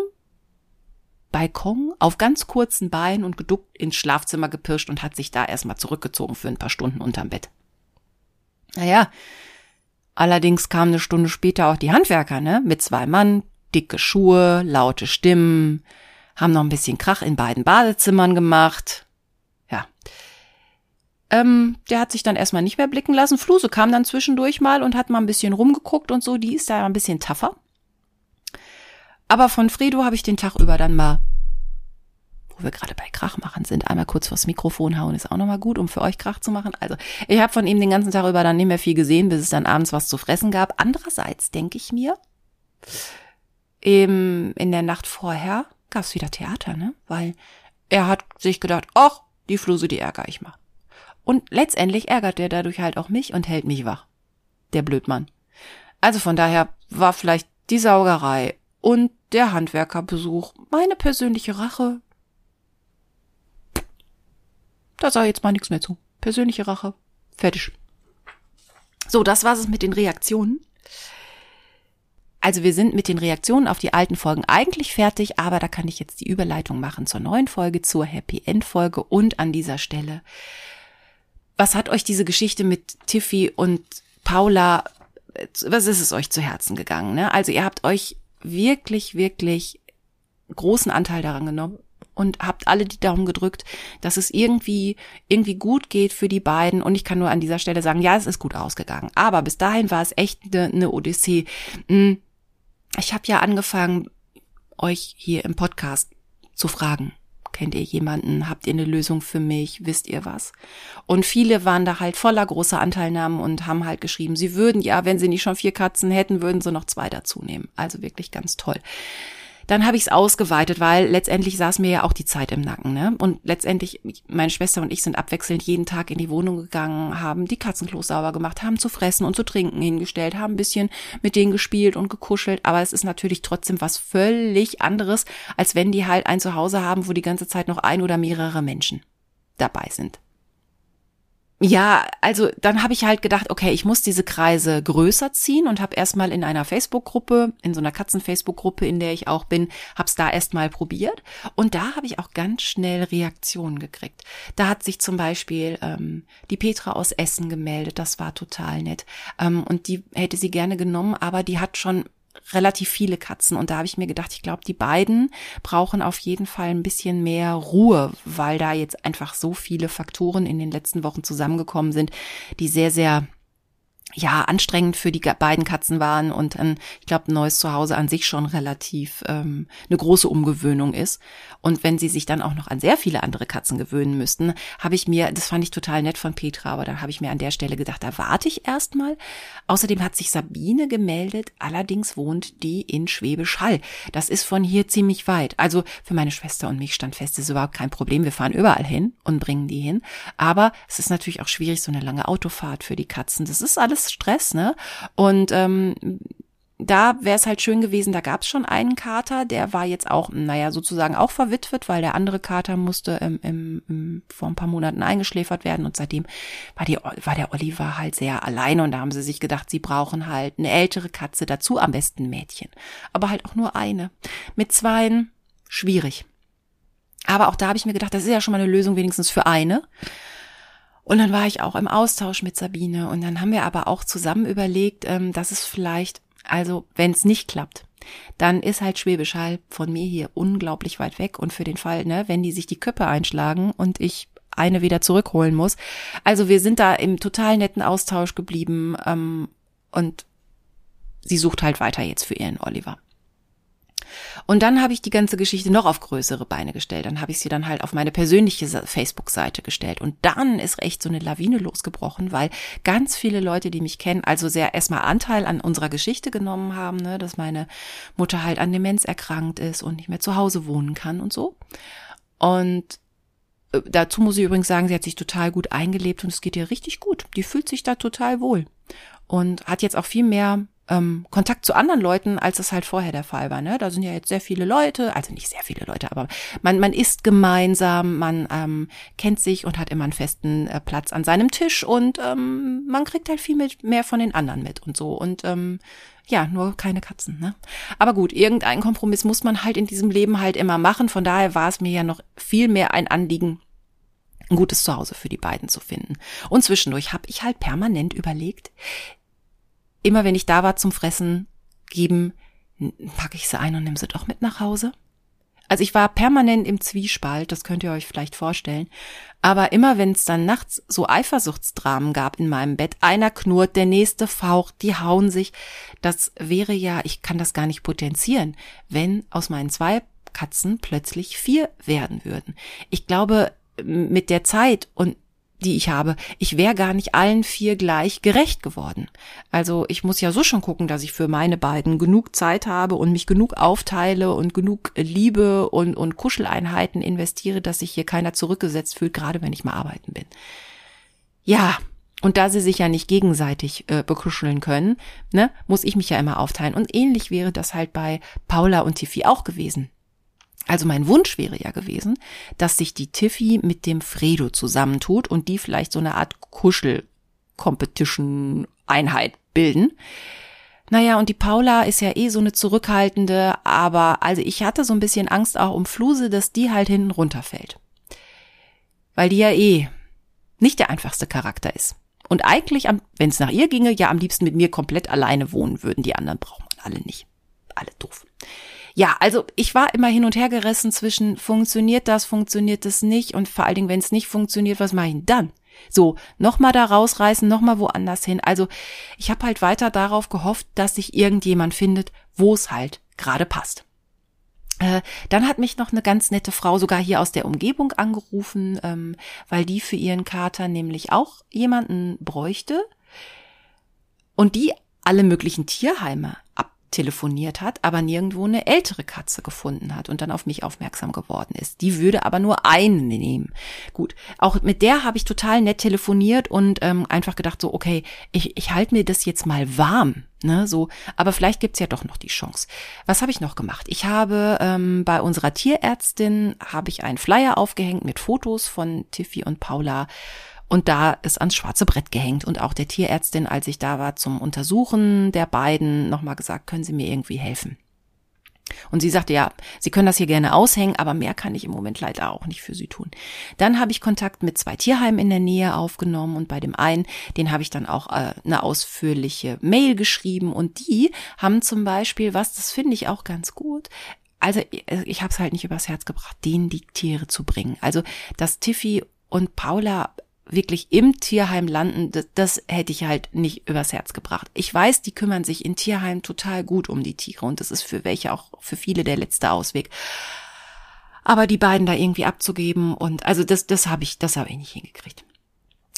Balkon auf ganz kurzen Beinen und geduckt ins Schlafzimmer gepirscht und hat sich da erstmal zurückgezogen für ein paar Stunden unterm Bett. Naja, allerdings kamen eine Stunde später auch die Handwerker, ne, mit zwei Mann, dicke Schuhe, laute Stimmen, haben noch ein bisschen Krach in beiden Badezimmern gemacht. Ja. Ähm, der hat sich dann erstmal nicht mehr blicken lassen. Fluse kam dann zwischendurch mal und hat mal ein bisschen rumgeguckt und so. Die ist da ein bisschen tougher. Aber von Fredo habe ich den Tag über dann mal, wo wir gerade bei Krach machen sind, einmal kurz vors Mikrofon hauen, ist auch nochmal gut, um für euch Krach zu machen. Also ich habe von ihm den ganzen Tag über dann nicht mehr viel gesehen, bis es dann abends was zu fressen gab. Andererseits denke ich mir, eben in der Nacht vorher gab es wieder Theater, ne? Weil er hat sich gedacht, ach, die Fluse, die ärgere ich mal. Und letztendlich ärgert er dadurch halt auch mich und hält mich wach. Der Blödmann. Also von daher war vielleicht die Saugerei und der Handwerkerbesuch, meine persönliche Rache. Da sah jetzt mal nichts mehr zu. Persönliche Rache. Fertig. So, das war es mit den Reaktionen. Also wir sind mit den Reaktionen auf die alten Folgen eigentlich fertig, aber da kann ich jetzt die Überleitung machen zur neuen Folge, zur Happy End Folge und an dieser Stelle. Was hat euch diese Geschichte mit Tiffy und Paula, was ist es euch zu Herzen gegangen? Ne? Also ihr habt euch wirklich, wirklich großen Anteil daran genommen und habt alle die Daumen gedrückt, dass es irgendwie irgendwie gut geht für die beiden. Und ich kann nur an dieser Stelle sagen, ja, es ist gut ausgegangen, aber bis dahin war es echt eine, eine Odyssee. Hm, ich habe ja angefangen euch hier im Podcast zu fragen, Kennt ihr jemanden? Habt ihr eine Lösung für mich? Wisst ihr was? Und viele waren da halt voller großer Anteilnahmen und haben halt geschrieben, sie würden ja, wenn sie nicht schon vier Katzen hätten, würden sie noch zwei dazu nehmen. Also wirklich ganz toll. Dann habe ich es ausgeweitet, weil letztendlich saß mir ja auch die Zeit im Nacken. Ne? Und letztendlich, meine Schwester und ich sind abwechselnd jeden Tag in die Wohnung gegangen, haben die Katzenklos sauber gemacht, haben zu fressen und zu trinken hingestellt, haben ein bisschen mit denen gespielt und gekuschelt. Aber es ist natürlich trotzdem was völlig anderes, als wenn die halt ein Zuhause haben, wo die ganze Zeit noch ein oder mehrere Menschen dabei sind. Ja, also dann habe ich halt gedacht, okay, ich muss diese Kreise größer ziehen und habe erstmal in einer Facebook-Gruppe, in so einer Katzen-Facebook-Gruppe, in der ich auch bin, hab's da erstmal probiert. Und da habe ich auch ganz schnell Reaktionen gekriegt. Da hat sich zum Beispiel ähm, die Petra aus Essen gemeldet, das war total nett. Ähm, und die hätte sie gerne genommen, aber die hat schon relativ viele Katzen. Und da habe ich mir gedacht, ich glaube, die beiden brauchen auf jeden Fall ein bisschen mehr Ruhe, weil da jetzt einfach so viele Faktoren in den letzten Wochen zusammengekommen sind, die sehr, sehr ja, anstrengend für die beiden Katzen waren und ein, ich glaube, ein neues Zuhause an sich schon relativ ähm, eine große Umgewöhnung ist. Und wenn sie sich dann auch noch an sehr viele andere Katzen gewöhnen müssten, habe ich mir, das fand ich total nett von Petra, aber da habe ich mir an der Stelle gedacht, da warte ich erstmal. Außerdem hat sich Sabine gemeldet, allerdings wohnt die in Schwäbisch Hall. Das ist von hier ziemlich weit. Also für meine Schwester und mich stand fest, ist überhaupt kein Problem. Wir fahren überall hin und bringen die hin. Aber es ist natürlich auch schwierig, so eine lange Autofahrt für die Katzen. Das ist alles Stress, ne? Und ähm, da wäre es halt schön gewesen, da gab es schon einen Kater, der war jetzt auch, naja, sozusagen auch verwitwet, weil der andere Kater musste im, im, im, vor ein paar Monaten eingeschläfert werden und seitdem war, die, war der Oliver halt sehr alleine und da haben sie sich gedacht, sie brauchen halt eine ältere Katze dazu, am besten Mädchen. Aber halt auch nur eine. Mit zweien schwierig. Aber auch da habe ich mir gedacht, das ist ja schon mal eine Lösung wenigstens für eine. Und dann war ich auch im Austausch mit Sabine und dann haben wir aber auch zusammen überlegt, ähm, dass es vielleicht, also wenn es nicht klappt, dann ist halt Schwäbisch Hall von mir hier unglaublich weit weg und für den Fall, ne, wenn die sich die Köpfe einschlagen und ich eine wieder zurückholen muss. Also wir sind da im total netten Austausch geblieben ähm, und sie sucht halt weiter jetzt für ihren Oliver. Und dann habe ich die ganze Geschichte noch auf größere Beine gestellt. Dann habe ich sie dann halt auf meine persönliche Facebook-Seite gestellt. Und dann ist echt so eine Lawine losgebrochen, weil ganz viele Leute, die mich kennen, also sehr erstmal Anteil an unserer Geschichte genommen haben, ne, dass meine Mutter halt an Demenz erkrankt ist und nicht mehr zu Hause wohnen kann und so. Und äh, dazu muss ich übrigens sagen, sie hat sich total gut eingelebt und es geht ihr richtig gut. Die fühlt sich da total wohl und hat jetzt auch viel mehr ähm, Kontakt zu anderen Leuten, als es halt vorher der Fall war. Ne? Da sind ja jetzt sehr viele Leute, also nicht sehr viele Leute, aber man, man isst gemeinsam, man ähm, kennt sich und hat immer einen festen äh, Platz an seinem Tisch und ähm, man kriegt halt viel mit, mehr von den anderen mit und so. Und ähm, ja, nur keine Katzen, ne? Aber gut, irgendeinen Kompromiss muss man halt in diesem Leben halt immer machen. Von daher war es mir ja noch viel mehr ein Anliegen, ein gutes Zuhause für die beiden zu finden. Und zwischendurch habe ich halt permanent überlegt, immer wenn ich da war zum Fressen geben, packe ich sie ein und nehme sie doch mit nach Hause. Also ich war permanent im Zwiespalt, das könnt ihr euch vielleicht vorstellen. Aber immer wenn es dann nachts so Eifersuchtsdramen gab in meinem Bett, einer knurrt, der nächste faucht, die hauen sich, das wäre ja, ich kann das gar nicht potenzieren, wenn aus meinen zwei Katzen plötzlich vier werden würden. Ich glaube, mit der Zeit und die ich habe. Ich wäre gar nicht allen vier gleich gerecht geworden. Also ich muss ja so schon gucken, dass ich für meine beiden genug Zeit habe und mich genug aufteile und genug Liebe und, und Kuscheleinheiten investiere, dass sich hier keiner zurückgesetzt fühlt, gerade wenn ich mal arbeiten bin. Ja, und da sie sich ja nicht gegenseitig äh, bekuscheln können, ne, muss ich mich ja immer aufteilen. Und ähnlich wäre das halt bei Paula und Tiffy auch gewesen. Also mein Wunsch wäre ja gewesen, dass sich die Tiffy mit dem Fredo zusammentut und die vielleicht so eine Art Kuschel-Competition-Einheit bilden. Naja, und die Paula ist ja eh so eine zurückhaltende, aber also ich hatte so ein bisschen Angst auch um Fluse, dass die halt hinten runterfällt. Weil die ja eh nicht der einfachste Charakter ist. Und eigentlich, wenn es nach ihr ginge, ja am liebsten mit mir komplett alleine wohnen würden. Die anderen braucht man alle nicht. Alle doof. Ja, also ich war immer hin und her gerissen zwischen funktioniert das, funktioniert das nicht und vor allen Dingen, wenn es nicht funktioniert, was mache ich denn dann? So, nochmal da rausreißen, nochmal woanders hin. Also ich habe halt weiter darauf gehofft, dass sich irgendjemand findet, wo es halt gerade passt. Äh, dann hat mich noch eine ganz nette Frau sogar hier aus der Umgebung angerufen, ähm, weil die für ihren Kater nämlich auch jemanden bräuchte und die alle möglichen Tierheime ab telefoniert hat, aber nirgendwo eine ältere Katze gefunden hat und dann auf mich aufmerksam geworden ist. Die würde aber nur einen nehmen. Gut, auch mit der habe ich total nett telefoniert und ähm, einfach gedacht so, okay, ich, ich halte mir das jetzt mal warm. Ne, so, aber vielleicht gibt's ja doch noch die Chance. Was habe ich noch gemacht? Ich habe ähm, bei unserer Tierärztin habe ich einen Flyer aufgehängt mit Fotos von Tiffy und Paula und da ist ans schwarze Brett gehängt und auch der Tierärztin, als ich da war zum Untersuchen der beiden, nochmal gesagt, können Sie mir irgendwie helfen? Und sie sagte, ja, Sie können das hier gerne aushängen, aber mehr kann ich im Moment leider auch nicht für Sie tun. Dann habe ich Kontakt mit zwei Tierheimen in der Nähe aufgenommen und bei dem einen, den habe ich dann auch äh, eine ausführliche Mail geschrieben und die haben zum Beispiel, was, das finde ich auch ganz gut, also ich habe es halt nicht übers Herz gebracht, denen die Tiere zu bringen. Also, dass Tiffy und Paula wirklich im Tierheim landen, das, das hätte ich halt nicht übers Herz gebracht. Ich weiß, die kümmern sich in Tierheim total gut um die Tiere und das ist für welche auch für viele der letzte Ausweg. Aber die beiden da irgendwie abzugeben und also das, das habe ich, das habe ich nicht hingekriegt.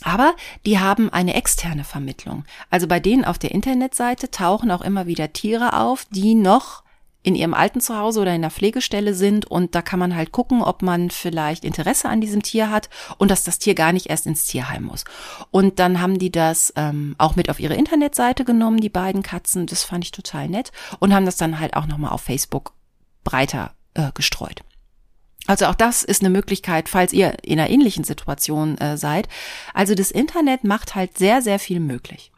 Aber die haben eine externe Vermittlung. Also bei denen auf der Internetseite tauchen auch immer wieder Tiere auf, die noch in ihrem alten Zuhause oder in der Pflegestelle sind und da kann man halt gucken, ob man vielleicht Interesse an diesem Tier hat und dass das Tier gar nicht erst ins Tierheim muss. Und dann haben die das ähm, auch mit auf ihre Internetseite genommen, die beiden Katzen, das fand ich total nett und haben das dann halt auch nochmal auf Facebook breiter äh, gestreut. Also auch das ist eine Möglichkeit, falls ihr in einer ähnlichen Situation äh, seid. Also das Internet macht halt sehr, sehr viel möglich.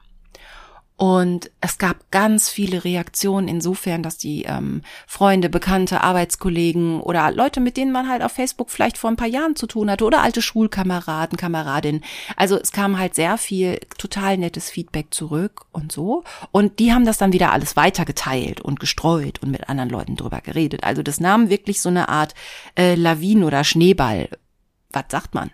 Und es gab ganz viele Reaktionen insofern, dass die ähm, Freunde, Bekannte, Arbeitskollegen oder Leute, mit denen man halt auf Facebook vielleicht vor ein paar Jahren zu tun hatte oder alte Schulkameraden, Kameradinnen. Also es kam halt sehr viel total nettes Feedback zurück und so. Und die haben das dann wieder alles weitergeteilt und gestreut und mit anderen Leuten drüber geredet. Also das nahm wirklich so eine Art äh, Lawinen oder Schneeball. Was sagt man?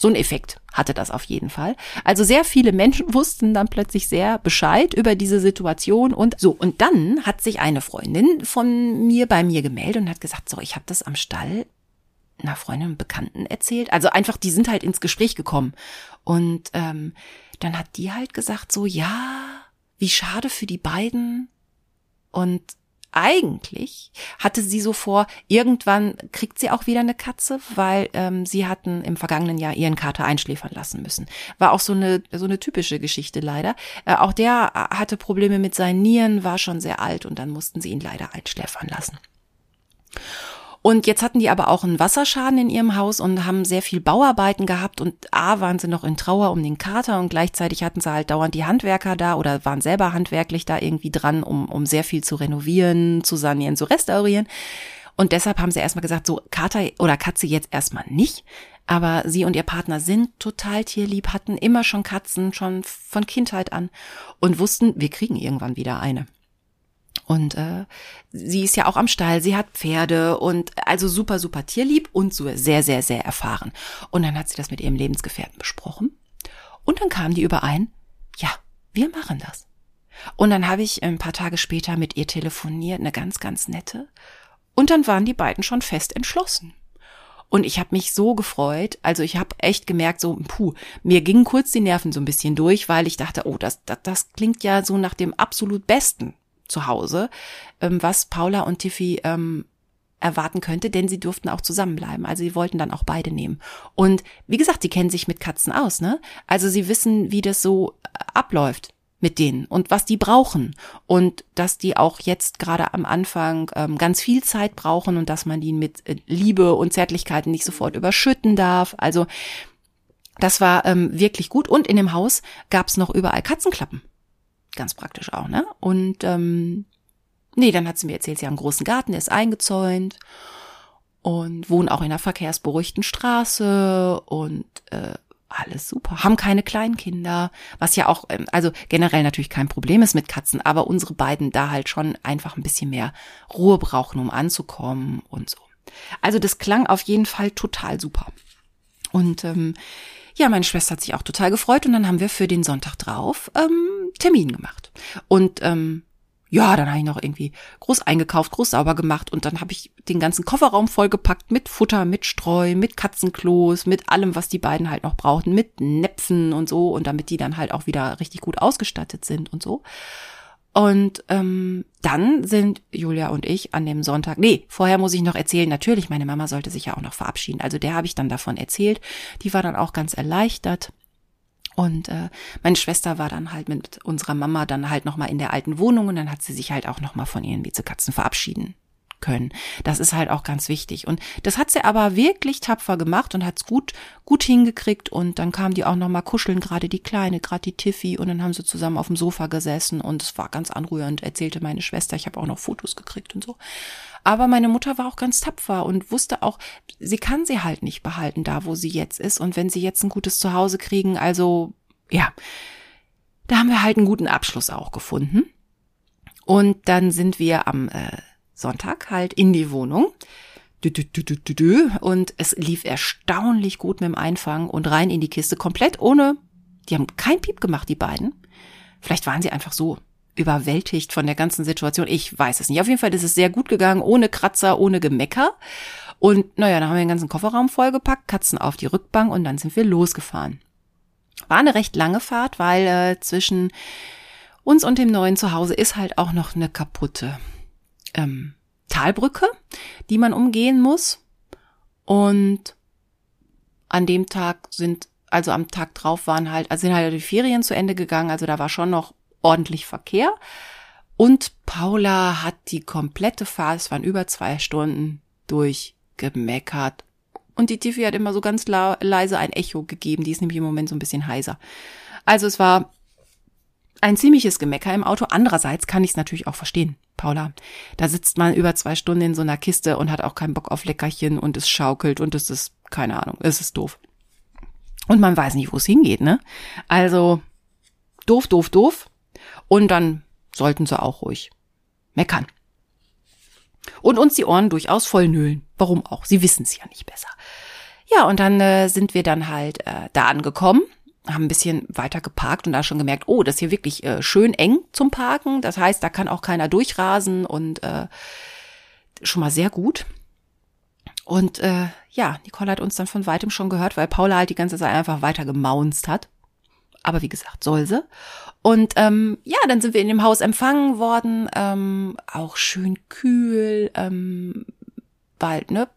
So ein Effekt hatte das auf jeden Fall. Also sehr viele Menschen wussten dann plötzlich sehr Bescheid über diese Situation und so. Und dann hat sich eine Freundin von mir bei mir gemeldet und hat gesagt, so, ich habe das am Stall einer Freundin und Bekannten erzählt. Also einfach, die sind halt ins Gespräch gekommen. Und ähm, dann hat die halt gesagt, so, ja, wie schade für die beiden. Und eigentlich hatte sie so vor, irgendwann kriegt sie auch wieder eine Katze, weil ähm, sie hatten im vergangenen Jahr ihren Kater einschläfern lassen müssen. War auch so eine so eine typische Geschichte leider. Äh, auch der hatte Probleme mit seinen Nieren, war schon sehr alt und dann mussten sie ihn leider einschläfern lassen. Und jetzt hatten die aber auch einen Wasserschaden in ihrem Haus und haben sehr viel Bauarbeiten gehabt und A waren sie noch in Trauer um den Kater und gleichzeitig hatten sie halt dauernd die Handwerker da oder waren selber handwerklich da irgendwie dran, um, um sehr viel zu renovieren, zu sanieren, zu restaurieren. Und deshalb haben sie erstmal gesagt, so Kater oder Katze jetzt erstmal nicht. Aber sie und ihr Partner sind total tierlieb, hatten immer schon Katzen, schon von Kindheit an und wussten, wir kriegen irgendwann wieder eine. Und äh, sie ist ja auch am Stall, sie hat Pferde und also super, super tierlieb und so sehr, sehr, sehr erfahren. Und dann hat sie das mit ihrem Lebensgefährten besprochen. Und dann kam die überein, ja, wir machen das. Und dann habe ich ein paar Tage später mit ihr telefoniert, eine ganz, ganz nette. Und dann waren die beiden schon fest entschlossen. Und ich habe mich so gefreut. Also ich habe echt gemerkt, so, puh, mir gingen kurz die Nerven so ein bisschen durch, weil ich dachte, oh, das, das, das klingt ja so nach dem absolut Besten zu Hause, ähm, was Paula und Tiffy ähm, erwarten könnte, denn sie durften auch zusammenbleiben. Also sie wollten dann auch beide nehmen. Und wie gesagt, sie kennen sich mit Katzen aus, ne? Also sie wissen, wie das so äh, abläuft mit denen und was die brauchen und dass die auch jetzt gerade am Anfang ähm, ganz viel Zeit brauchen und dass man die mit äh, Liebe und Zärtlichkeiten nicht sofort überschütten darf. Also das war ähm, wirklich gut und in dem Haus gab's noch überall Katzenklappen. Ganz praktisch auch, ne? Und ähm, nee, dann hat sie mir erzählt, sie haben einen großen Garten, der ist eingezäunt und wohnen auch in einer verkehrsberuhigten Straße und äh, alles super. Haben keine Kleinkinder, was ja auch, ähm, also generell natürlich kein Problem ist mit Katzen, aber unsere beiden da halt schon einfach ein bisschen mehr Ruhe brauchen, um anzukommen und so. Also das klang auf jeden Fall total super. Und ähm, ja, meine Schwester hat sich auch total gefreut und dann haben wir für den Sonntag drauf ähm, Termin gemacht. Und ähm, ja, dann habe ich noch irgendwie groß eingekauft, groß sauber gemacht und dann habe ich den ganzen Kofferraum vollgepackt mit Futter, mit Streu, mit Katzenklos, mit allem, was die beiden halt noch brauchten, mit Näpfen und so und damit die dann halt auch wieder richtig gut ausgestattet sind und so. Und ähm, dann sind Julia und ich an dem Sonntag, nee, vorher muss ich noch erzählen, natürlich, meine Mama sollte sich ja auch noch verabschieden. Also der habe ich dann davon erzählt. Die war dann auch ganz erleichtert. Und äh, meine Schwester war dann halt mit unserer Mama dann halt nochmal in der alten Wohnung und dann hat sie sich halt auch nochmal von ihren Vizekatzen verabschieden können. Das ist halt auch ganz wichtig. Und das hat sie aber wirklich tapfer gemacht und hat's gut, gut hingekriegt. Und dann kam die auch noch mal kuscheln, gerade die Kleine, gerade die Tiffy. Und dann haben sie zusammen auf dem Sofa gesessen und es war ganz anrührend, erzählte meine Schwester. Ich habe auch noch Fotos gekriegt und so. Aber meine Mutter war auch ganz tapfer und wusste auch, sie kann sie halt nicht behalten, da wo sie jetzt ist. Und wenn sie jetzt ein gutes Zuhause kriegen, also ja, da haben wir halt einen guten Abschluss auch gefunden. Und dann sind wir am äh, Sonntag halt in die Wohnung. Und es lief erstaunlich gut mit dem Einfangen und rein in die Kiste, komplett ohne, die haben kein Piep gemacht, die beiden. Vielleicht waren sie einfach so überwältigt von der ganzen Situation. Ich weiß es nicht. Auf jeden Fall ist es sehr gut gegangen, ohne Kratzer, ohne Gemecker. Und naja, dann haben wir den ganzen Kofferraum vollgepackt, Katzen auf die Rückbank und dann sind wir losgefahren. War eine recht lange Fahrt, weil äh, zwischen uns und dem neuen Zuhause ist halt auch noch eine kaputte ähm, Talbrücke, die man umgehen muss. Und an dem Tag sind, also am Tag drauf waren halt, also sind halt die Ferien zu Ende gegangen, also da war schon noch ordentlich Verkehr. Und Paula hat die komplette Fahrt, es waren über zwei Stunden, durchgemeckert. Und die Tiffy hat immer so ganz leise ein Echo gegeben, die ist nämlich im Moment so ein bisschen heiser. Also es war ein ziemliches Gemecker im Auto. Andererseits kann ich es natürlich auch verstehen, Paula. Da sitzt man über zwei Stunden in so einer Kiste und hat auch keinen Bock auf Leckerchen und es schaukelt und es ist, keine Ahnung, es ist doof. Und man weiß nicht, wo es hingeht, ne? Also, doof, doof, doof. Und dann sollten sie auch ruhig meckern. Und uns die Ohren durchaus vollnöhlen. Warum auch? Sie wissen es ja nicht besser. Ja, und dann äh, sind wir dann halt äh, da angekommen haben ein bisschen weiter geparkt und da schon gemerkt, oh, das ist hier wirklich äh, schön eng zum Parken. Das heißt, da kann auch keiner durchrasen und äh, schon mal sehr gut. Und äh, ja, Nicole hat uns dann von weitem schon gehört, weil Paula halt die ganze Zeit einfach weiter gemaunzt hat. Aber wie gesagt, soll sie. Und ähm, ja, dann sind wir in dem Haus empfangen worden, ähm, auch schön kühl, ähm, weil, ne,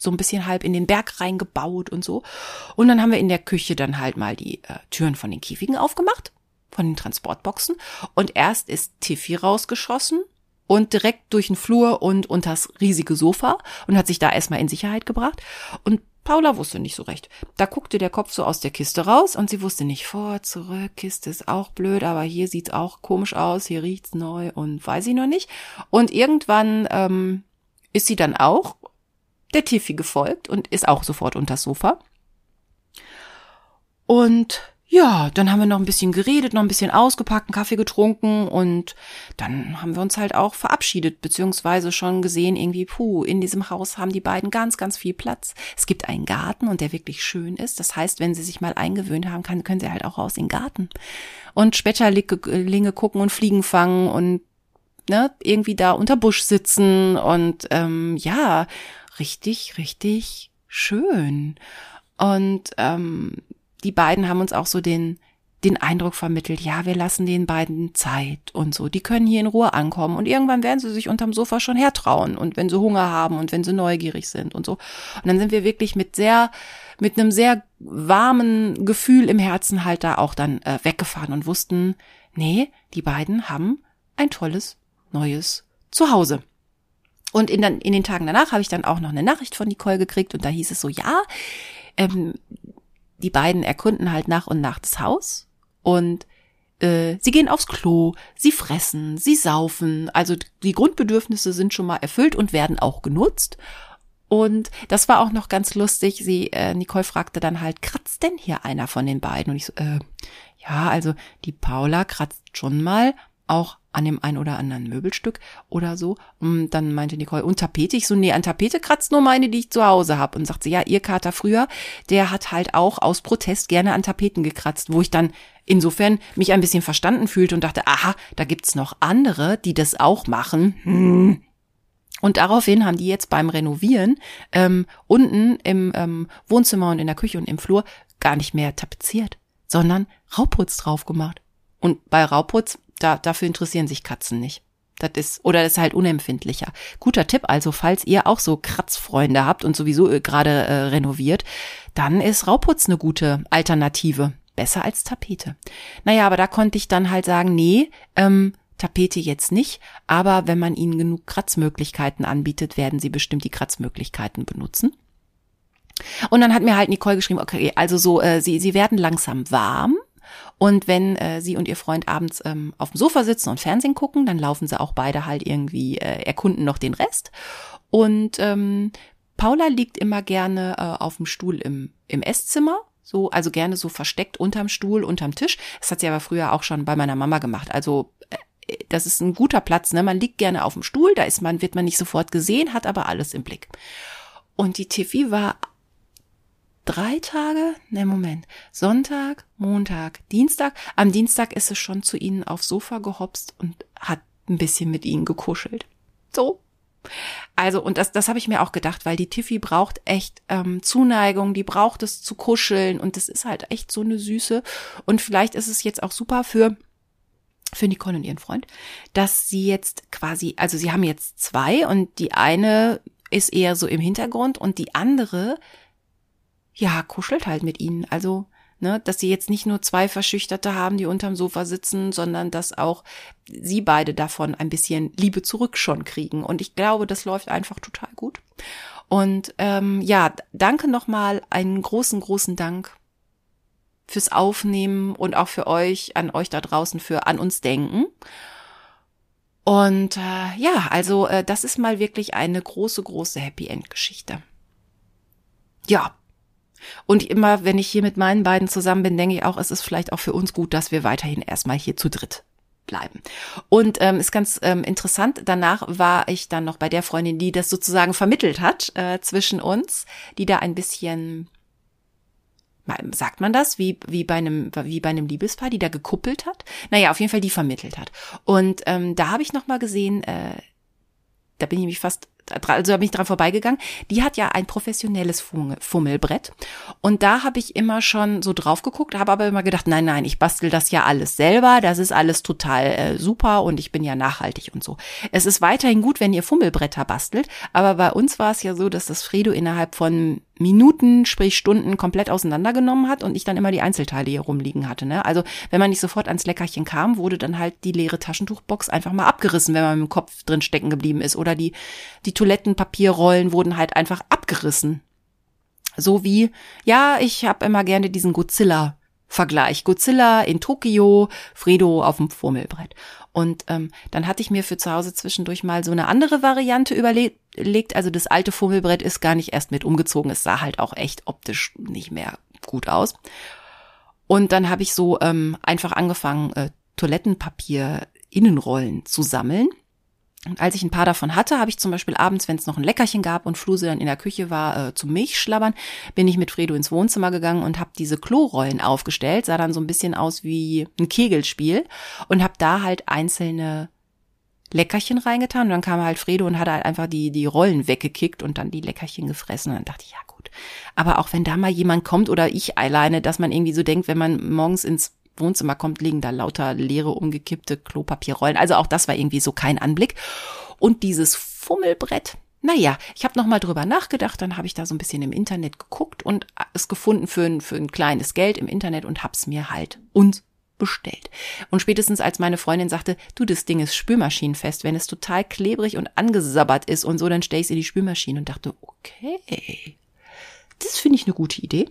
so ein bisschen halb in den Berg reingebaut und so. Und dann haben wir in der Küche dann halt mal die äh, Türen von den Käfigen aufgemacht, von den Transportboxen. Und erst ist Tiffy rausgeschossen und direkt durch den Flur und unters riesige Sofa und hat sich da erstmal in Sicherheit gebracht. Und Paula wusste nicht so recht. Da guckte der Kopf so aus der Kiste raus und sie wusste nicht vor, zurück, Kiste ist auch blöd, aber hier sieht's auch komisch aus, hier riecht's neu und weiß ich noch nicht. Und irgendwann ähm, ist sie dann auch der Tiffy gefolgt und ist auch sofort unters Sofa. Und ja, dann haben wir noch ein bisschen geredet, noch ein bisschen ausgepackt, einen Kaffee getrunken und dann haben wir uns halt auch verabschiedet, beziehungsweise schon gesehen, irgendwie, puh, in diesem Haus haben die beiden ganz, ganz viel Platz. Es gibt einen Garten und der wirklich schön ist. Das heißt, wenn sie sich mal eingewöhnt haben, kann, können sie halt auch raus in den Garten und Spetterlinge gucken und Fliegen fangen und ne, irgendwie da unter Busch sitzen und ähm, ja, richtig, richtig schön. Und ähm, die beiden haben uns auch so den, den Eindruck vermittelt, ja, wir lassen den beiden Zeit und so. Die können hier in Ruhe ankommen und irgendwann werden sie sich unterm Sofa schon hertrauen und wenn sie Hunger haben und wenn sie neugierig sind und so. Und dann sind wir wirklich mit sehr, mit einem sehr warmen Gefühl im Herzen halt da auch dann äh, weggefahren und wussten, nee, die beiden haben ein tolles neues Zuhause. Und in, den, in den Tagen danach habe ich dann auch noch eine Nachricht von Nicole gekriegt und da hieß es so, ja, ähm, die beiden erkunden halt nach und nach das Haus und äh, sie gehen aufs Klo, sie fressen, sie saufen, also die Grundbedürfnisse sind schon mal erfüllt und werden auch genutzt. Und das war auch noch ganz lustig. Sie, äh, Nicole fragte dann halt, kratzt denn hier einer von den beiden? Und ich so, äh, ja, also die Paula kratzt schon mal, auch an dem ein oder anderen Möbelstück oder so. Und dann meinte Nicole, und Tapete? Ich so, nee, an Tapete kratzt nur meine, die ich zu Hause habe. Und sagt sie, ja, ihr Kater früher, der hat halt auch aus Protest gerne an Tapeten gekratzt, wo ich dann insofern mich ein bisschen verstanden fühlte und dachte, aha, da gibt's noch andere, die das auch machen. Hm. Und daraufhin haben die jetzt beim Renovieren ähm, unten im ähm, Wohnzimmer und in der Küche und im Flur gar nicht mehr tapeziert, sondern Rauputz drauf gemacht. Und bei Rauputz da, dafür interessieren sich Katzen nicht. Das ist, oder das ist halt unempfindlicher. Guter Tipp also, falls ihr auch so Kratzfreunde habt und sowieso äh, gerade äh, renoviert, dann ist Rauputz eine gute Alternative. Besser als Tapete. Naja, aber da konnte ich dann halt sagen, nee, ähm, Tapete jetzt nicht, aber wenn man ihnen genug Kratzmöglichkeiten anbietet, werden sie bestimmt die Kratzmöglichkeiten benutzen. Und dann hat mir halt Nicole geschrieben, okay, also so, äh, sie, sie werden langsam warm, und wenn äh, sie und ihr Freund abends ähm, auf dem Sofa sitzen und Fernsehen gucken, dann laufen sie auch beide halt irgendwie, äh, erkunden noch den Rest. Und ähm, Paula liegt immer gerne äh, auf dem Stuhl im, im Esszimmer. So, also gerne so versteckt unterm Stuhl, unterm Tisch. Das hat sie aber früher auch schon bei meiner Mama gemacht. Also äh, das ist ein guter Platz, ne? Man liegt gerne auf dem Stuhl, da ist man, wird man nicht sofort gesehen, hat aber alles im Blick. Und die Tiffy war drei Tage, ne Moment, Sonntag, Montag, Dienstag. Am Dienstag ist es schon zu ihnen aufs Sofa gehopst und hat ein bisschen mit ihnen gekuschelt. So. Also, und das, das habe ich mir auch gedacht, weil die Tiffy braucht echt ähm, Zuneigung, die braucht es zu kuscheln und das ist halt echt so eine Süße. Und vielleicht ist es jetzt auch super für für Nicole und ihren Freund, dass sie jetzt quasi, also sie haben jetzt zwei und die eine ist eher so im Hintergrund und die andere ja, kuschelt halt mit ihnen. Also, ne, dass sie jetzt nicht nur zwei Verschüchterte haben, die unterm Sofa sitzen, sondern dass auch sie beide davon ein bisschen Liebe zurück schon kriegen. Und ich glaube, das läuft einfach total gut. Und ähm, ja, danke nochmal, einen großen, großen Dank fürs Aufnehmen und auch für euch, an euch da draußen, für an uns denken. Und äh, ja, also äh, das ist mal wirklich eine große, große Happy End Geschichte. Ja. Und immer, wenn ich hier mit meinen beiden zusammen bin, denke ich auch, es ist vielleicht auch für uns gut, dass wir weiterhin erstmal hier zu dritt bleiben. Und ähm, ist ganz ähm, interessant, danach war ich dann noch bei der Freundin, die das sozusagen vermittelt hat äh, zwischen uns, die da ein bisschen sagt man das, wie, wie bei einem, wie bei einem Liebespaar, die da gekuppelt hat? Naja, auf jeden Fall die vermittelt hat. Und ähm, da habe ich noch mal gesehen, äh, da bin ich mich fast also da bin ich dran vorbeigegangen. Die hat ja ein professionelles Fummelbrett. Und da habe ich immer schon so drauf geguckt, habe aber immer gedacht, nein, nein, ich bastel das ja alles selber. Das ist alles total äh, super und ich bin ja nachhaltig und so. Es ist weiterhin gut, wenn ihr Fummelbretter bastelt. Aber bei uns war es ja so, dass das Fredo innerhalb von Minuten, sprich Stunden komplett auseinandergenommen hat und ich dann immer die Einzelteile hier rumliegen hatte. Ne? Also wenn man nicht sofort ans Leckerchen kam, wurde dann halt die leere Taschentuchbox einfach mal abgerissen, wenn man mit dem Kopf drin stecken geblieben ist. Oder die, die Toilettenpapierrollen wurden halt einfach abgerissen. So wie, ja, ich habe immer gerne diesen Godzilla Vergleich. Godzilla in Tokio, Fredo auf dem Fummelbrett. Und ähm, dann hatte ich mir für zu Hause zwischendurch mal so eine andere Variante überlegt. Also das alte Fummelbrett ist gar nicht erst mit umgezogen. Es sah halt auch echt optisch nicht mehr gut aus. Und dann habe ich so ähm, einfach angefangen, äh, Toilettenpapier Innenrollen zu sammeln und als ich ein paar davon hatte, habe ich zum Beispiel abends, wenn es noch ein Leckerchen gab und Fluse dann in der Küche war, äh, zum Milchschlabbern, bin ich mit Fredo ins Wohnzimmer gegangen und habe diese Klorollen aufgestellt. Sah dann so ein bisschen aus wie ein Kegelspiel und habe da halt einzelne Leckerchen reingetan. Und dann kam halt Fredo und hat halt einfach die, die Rollen weggekickt und dann die Leckerchen gefressen. Und dann dachte ich, ja gut. Aber auch wenn da mal jemand kommt oder ich alleine, dass man irgendwie so denkt, wenn man morgens ins Wohnzimmer kommt, liegen da lauter leere, umgekippte Klopapierrollen. Also auch das war irgendwie so kein Anblick. Und dieses Fummelbrett, naja, ich habe nochmal drüber nachgedacht, dann habe ich da so ein bisschen im Internet geguckt und es gefunden für ein, für ein kleines Geld im Internet und hab's mir halt uns bestellt. Und spätestens als meine Freundin sagte, du, das Ding ist spülmaschinenfest, wenn es total klebrig und angesabbert ist und so, dann stell ich's in die Spülmaschine und dachte, okay, das finde ich eine gute Idee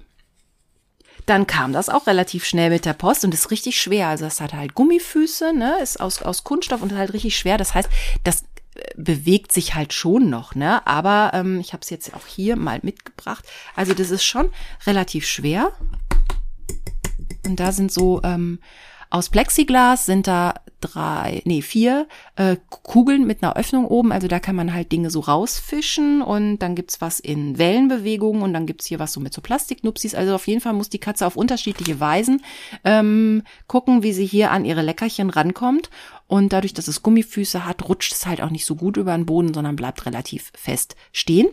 dann kam das auch relativ schnell mit der Post und ist richtig schwer. Also es hat halt Gummifüße, ne, ist aus, aus Kunststoff und ist halt richtig schwer. Das heißt, das äh, bewegt sich halt schon noch, ne? Aber ähm, ich habe es jetzt auch hier mal mitgebracht. Also das ist schon relativ schwer. Und da sind so ähm, aus Plexiglas sind da drei, nee, vier äh, Kugeln mit einer Öffnung oben. Also da kann man halt Dinge so rausfischen und dann gibt's was in Wellenbewegungen und dann gibt's hier was so mit so Plastiknupsis. Also auf jeden Fall muss die Katze auf unterschiedliche Weisen ähm, gucken, wie sie hier an ihre Leckerchen rankommt. Und dadurch, dass es Gummifüße hat, rutscht es halt auch nicht so gut über den Boden, sondern bleibt relativ fest stehen.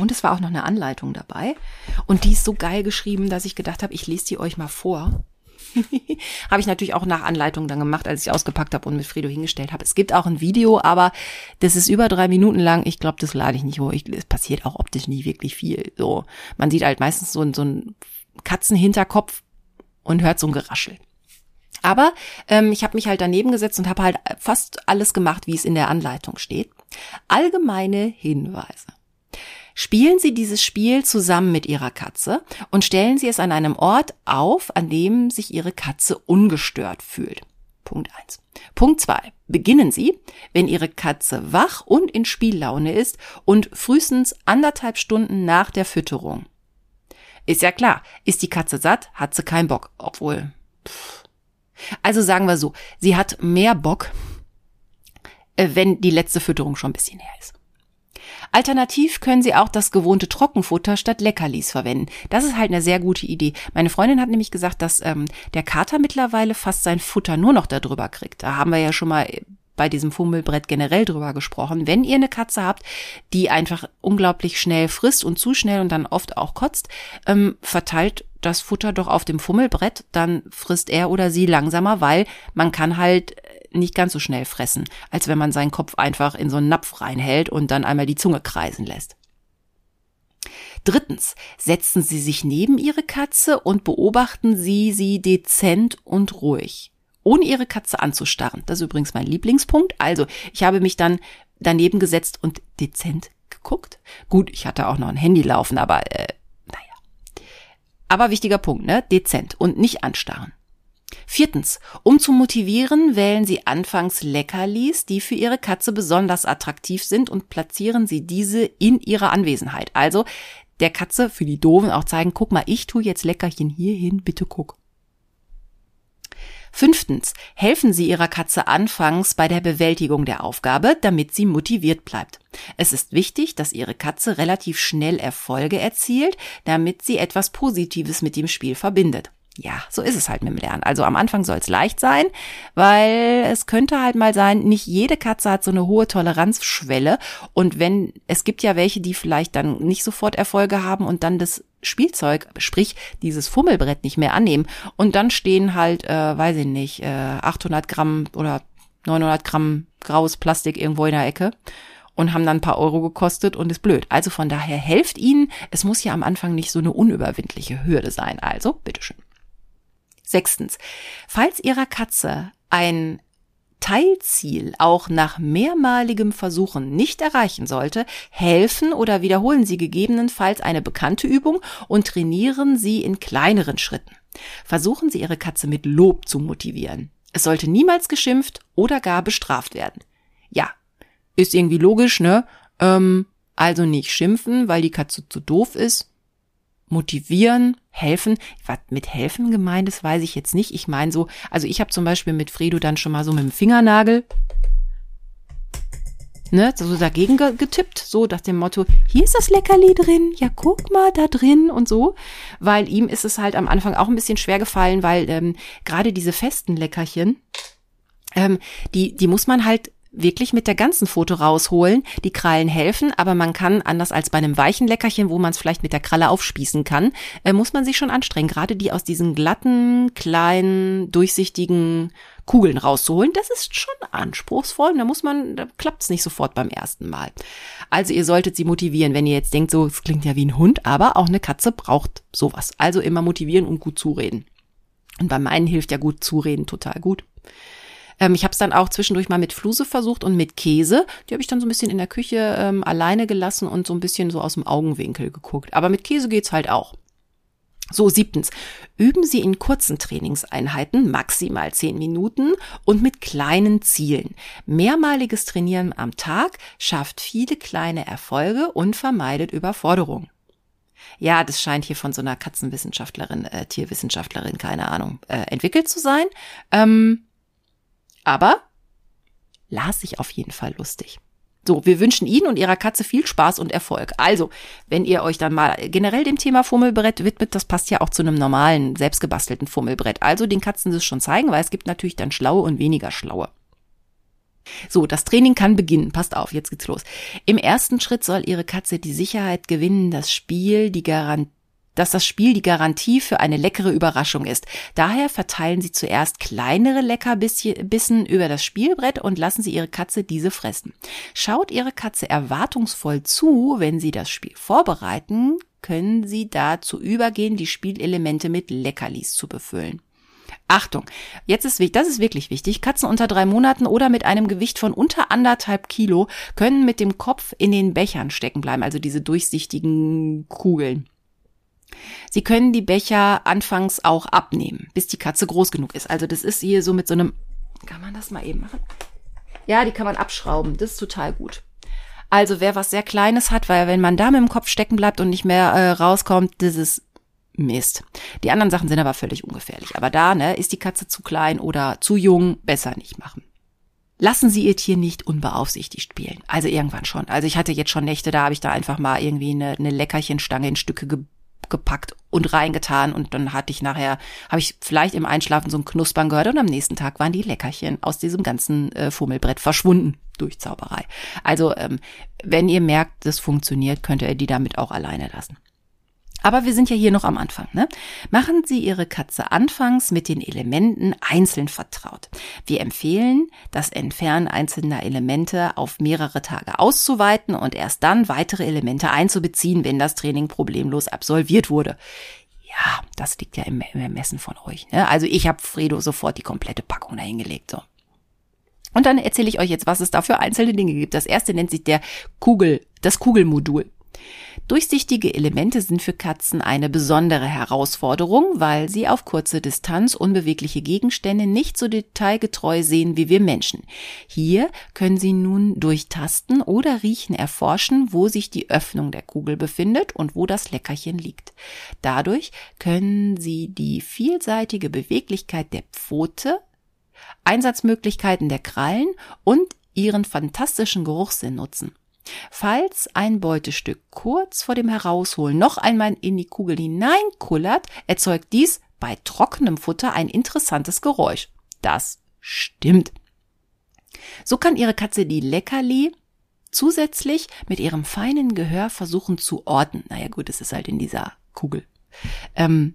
Und es war auch noch eine Anleitung dabei. Und die ist so geil geschrieben, dass ich gedacht habe, ich lese die euch mal vor. habe ich natürlich auch nach Anleitung dann gemacht, als ich ausgepackt habe und mit Fredo hingestellt habe. Es gibt auch ein Video, aber das ist über drei Minuten lang. Ich glaube, das lade ich nicht hoch. es passiert auch optisch nie wirklich viel. So, man sieht halt meistens so, so einen Katzenhinterkopf und hört so ein Geraschel. Aber ähm, ich habe mich halt daneben gesetzt und habe halt fast alles gemacht, wie es in der Anleitung steht. Allgemeine Hinweise. Spielen Sie dieses Spiel zusammen mit Ihrer Katze und stellen Sie es an einem Ort auf, an dem sich Ihre Katze ungestört fühlt. Punkt eins. Punkt zwei: Beginnen Sie, wenn Ihre Katze wach und in Spiellaune ist und frühestens anderthalb Stunden nach der Fütterung. Ist ja klar, ist die Katze satt, hat sie keinen Bock, obwohl. Pff. Also sagen wir so, sie hat mehr Bock, äh, wenn die letzte Fütterung schon ein bisschen her ist. Alternativ können Sie auch das gewohnte Trockenfutter statt Leckerlis verwenden. Das ist halt eine sehr gute Idee. Meine Freundin hat nämlich gesagt, dass ähm, der Kater mittlerweile fast sein Futter nur noch darüber kriegt. Da haben wir ja schon mal bei diesem Fummelbrett generell drüber gesprochen. Wenn ihr eine Katze habt, die einfach unglaublich schnell frisst und zu schnell und dann oft auch kotzt, ähm, verteilt das Futter doch auf dem Fummelbrett, dann frisst er oder sie langsamer, weil man kann halt nicht ganz so schnell fressen, als wenn man seinen Kopf einfach in so einen Napf reinhält und dann einmal die Zunge kreisen lässt. Drittens, setzen Sie sich neben Ihre Katze und beobachten Sie sie dezent und ruhig, ohne Ihre Katze anzustarren. Das ist übrigens mein Lieblingspunkt. Also, ich habe mich dann daneben gesetzt und dezent geguckt. Gut, ich hatte auch noch ein Handy laufen, aber äh, naja. Aber wichtiger Punkt, ne? Dezent und nicht anstarren. Viertens, um zu motivieren, wählen Sie anfangs Leckerlis, die für Ihre Katze besonders attraktiv sind und platzieren Sie diese in ihrer Anwesenheit. Also der Katze für die Doofen auch zeigen, guck mal, ich tue jetzt Leckerchen hier hin, bitte guck. Fünftens, helfen Sie Ihrer Katze anfangs bei der Bewältigung der Aufgabe, damit sie motiviert bleibt. Es ist wichtig, dass Ihre Katze relativ schnell Erfolge erzielt, damit sie etwas Positives mit dem Spiel verbindet ja, so ist es halt mit dem Lernen. Also am Anfang soll es leicht sein, weil es könnte halt mal sein, nicht jede Katze hat so eine hohe Toleranzschwelle. Und wenn, es gibt ja welche, die vielleicht dann nicht sofort Erfolge haben und dann das Spielzeug, sprich dieses Fummelbrett nicht mehr annehmen. Und dann stehen halt, äh, weiß ich nicht, äh, 800 Gramm oder 900 Gramm graues Plastik irgendwo in der Ecke und haben dann ein paar Euro gekostet und ist blöd. Also von daher helft ihnen. Es muss ja am Anfang nicht so eine unüberwindliche Hürde sein. Also, bitteschön. Sechstens, falls Ihrer Katze ein Teilziel auch nach mehrmaligem Versuchen nicht erreichen sollte, helfen oder wiederholen Sie gegebenenfalls eine bekannte Übung und trainieren Sie in kleineren Schritten. Versuchen Sie Ihre Katze mit Lob zu motivieren. Es sollte niemals geschimpft oder gar bestraft werden. Ja, ist irgendwie logisch, ne? Ähm, also nicht schimpfen, weil die Katze zu doof ist, motivieren, helfen. Was mit helfen gemeint ist, weiß ich jetzt nicht. Ich meine so, also ich habe zum Beispiel mit Fredo dann schon mal so mit dem Fingernagel ne, so dagegen getippt, so nach dem Motto, hier ist das Leckerli drin, ja guck mal da drin und so, weil ihm ist es halt am Anfang auch ein bisschen schwer gefallen, weil ähm, gerade diese festen Leckerchen, ähm, die, die muss man halt wirklich mit der ganzen Foto rausholen. Die Krallen helfen, aber man kann, anders als bei einem weichen Leckerchen, wo man es vielleicht mit der Kralle aufspießen kann, äh, muss man sich schon anstrengen. Gerade die aus diesen glatten, kleinen, durchsichtigen Kugeln rauszuholen, das ist schon anspruchsvoll. Da muss man, da klappt es nicht sofort beim ersten Mal. Also ihr solltet sie motivieren, wenn ihr jetzt denkt, so, es klingt ja wie ein Hund, aber auch eine Katze braucht sowas. Also immer motivieren und gut zureden. Und bei meinen hilft ja gut zureden total gut. Ähm, ich habe es dann auch zwischendurch mal mit Fluse versucht und mit Käse. Die habe ich dann so ein bisschen in der Küche ähm, alleine gelassen und so ein bisschen so aus dem Augenwinkel geguckt. Aber mit Käse geht's halt auch. So, siebtens. Üben Sie in kurzen Trainingseinheiten, maximal zehn Minuten und mit kleinen Zielen. Mehrmaliges Trainieren am Tag schafft viele kleine Erfolge und vermeidet Überforderung. Ja, das scheint hier von so einer Katzenwissenschaftlerin, äh, Tierwissenschaftlerin, keine Ahnung, äh, entwickelt zu sein. Ähm, aber las sich auf jeden Fall lustig. So, wir wünschen Ihnen und Ihrer Katze viel Spaß und Erfolg. Also, wenn ihr euch dann mal generell dem Thema Fummelbrett widmet, das passt ja auch zu einem normalen, selbstgebastelten Fummelbrett. Also den Katzen das schon zeigen, weil es gibt natürlich dann schlaue und weniger schlaue. So, das Training kann beginnen. Passt auf, jetzt geht's los. Im ersten Schritt soll Ihre Katze die Sicherheit gewinnen, das Spiel, die Garantie dass das Spiel die Garantie für eine leckere Überraschung ist. Daher verteilen Sie zuerst kleinere Leckerbissen über das Spielbrett und lassen Sie Ihre Katze diese fressen. Schaut Ihre Katze erwartungsvoll zu, wenn Sie das Spiel vorbereiten, können Sie dazu übergehen, die Spielelemente mit Leckerlis zu befüllen. Achtung, jetzt ist wichtig, das ist wirklich wichtig. Katzen unter drei Monaten oder mit einem Gewicht von unter anderthalb Kilo können mit dem Kopf in den Bechern stecken bleiben, also diese durchsichtigen Kugeln. Sie können die Becher anfangs auch abnehmen, bis die Katze groß genug ist. Also das ist hier so mit so einem, kann man das mal eben machen? Ja, die kann man abschrauben. Das ist total gut. Also wer was sehr Kleines hat, weil wenn man da mit dem Kopf stecken bleibt und nicht mehr äh, rauskommt, das ist Mist. Die anderen Sachen sind aber völlig ungefährlich. Aber da, ne, ist die Katze zu klein oder zu jung, besser nicht machen. Lassen Sie Ihr Tier nicht unbeaufsichtigt spielen. Also irgendwann schon. Also ich hatte jetzt schon Nächte, da habe ich da einfach mal irgendwie eine, eine Leckerchenstange in Stücke ge gepackt und reingetan und dann hatte ich nachher, habe ich vielleicht im Einschlafen so ein Knuspern gehört und am nächsten Tag waren die Leckerchen aus diesem ganzen äh, Fummelbrett verschwunden durch Zauberei. Also ähm, wenn ihr merkt, das funktioniert, könnt ihr die damit auch alleine lassen. Aber wir sind ja hier noch am Anfang. Ne? Machen Sie Ihre Katze anfangs mit den Elementen einzeln vertraut. Wir empfehlen, das Entfernen einzelner Elemente auf mehrere Tage auszuweiten und erst dann weitere Elemente einzubeziehen, wenn das Training problemlos absolviert wurde. Ja, das liegt ja im, Ermessen von euch. Ne? Also ich habe Fredo sofort die komplette Packung dahingelegt. So. Und dann erzähle ich euch jetzt, was es da für einzelne Dinge gibt. Das erste nennt sich der Kugel, das Kugelmodul. Durchsichtige Elemente sind für Katzen eine besondere Herausforderung, weil sie auf kurze Distanz unbewegliche Gegenstände nicht so detailgetreu sehen wie wir Menschen. Hier können sie nun durch Tasten oder Riechen erforschen, wo sich die Öffnung der Kugel befindet und wo das Leckerchen liegt. Dadurch können sie die vielseitige Beweglichkeit der Pfote, Einsatzmöglichkeiten der Krallen und ihren fantastischen Geruchssinn nutzen. Falls ein Beutestück kurz vor dem Herausholen noch einmal in die Kugel hineinkullert, erzeugt dies bei trockenem Futter ein interessantes Geräusch. Das stimmt. So kann Ihre Katze die Leckerli zusätzlich mit ihrem feinen Gehör versuchen zu orten. Naja gut, es ist halt in dieser Kugel. Ähm,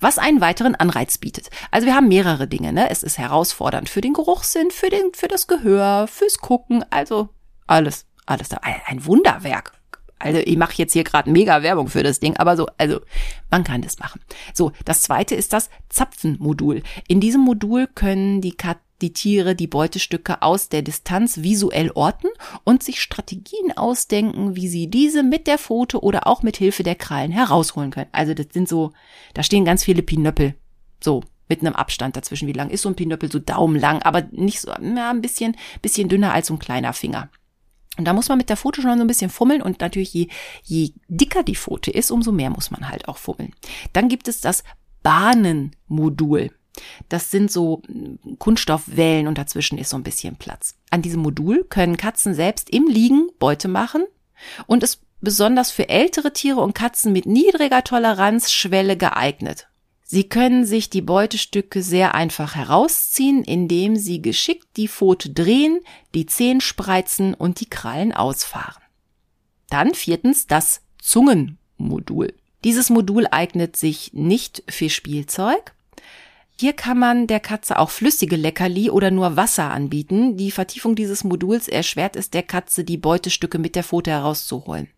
was einen weiteren Anreiz bietet. Also wir haben mehrere Dinge. Ne? Es ist herausfordernd für den Geruchssinn, für, den, für das Gehör, fürs Gucken, also alles alles da. Ein Wunderwerk. Also ich mache jetzt hier gerade mega Werbung für das Ding, aber so, also man kann das machen. So, das zweite ist das Zapfenmodul. In diesem Modul können die Kat die Tiere die Beutestücke aus der Distanz visuell orten und sich Strategien ausdenken, wie sie diese mit der Pfote oder auch mit Hilfe der Krallen herausholen können. Also das sind so, da stehen ganz viele Pinöppel. So, mit einem Abstand dazwischen. Wie lang ist so ein Pinöppel? So daumenlang, aber nicht so, ja, ein bisschen, bisschen dünner als so ein kleiner Finger. Und da muss man mit der Pfote schon so ein bisschen fummeln und natürlich je, je dicker die Pfote ist, umso mehr muss man halt auch fummeln. Dann gibt es das Bahnenmodul. Das sind so hm, Kunststoffwellen und dazwischen ist so ein bisschen Platz. An diesem Modul können Katzen selbst im Liegen Beute machen und ist besonders für ältere Tiere und Katzen mit niedriger Toleranzschwelle geeignet. Sie können sich die Beutestücke sehr einfach herausziehen, indem Sie geschickt die Pfote drehen, die Zehen spreizen und die Krallen ausfahren. Dann viertens das Zungenmodul. Dieses Modul eignet sich nicht für Spielzeug. Hier kann man der Katze auch flüssige Leckerli oder nur Wasser anbieten. Die Vertiefung dieses Moduls erschwert es der Katze, die Beutestücke mit der Pfote herauszuholen.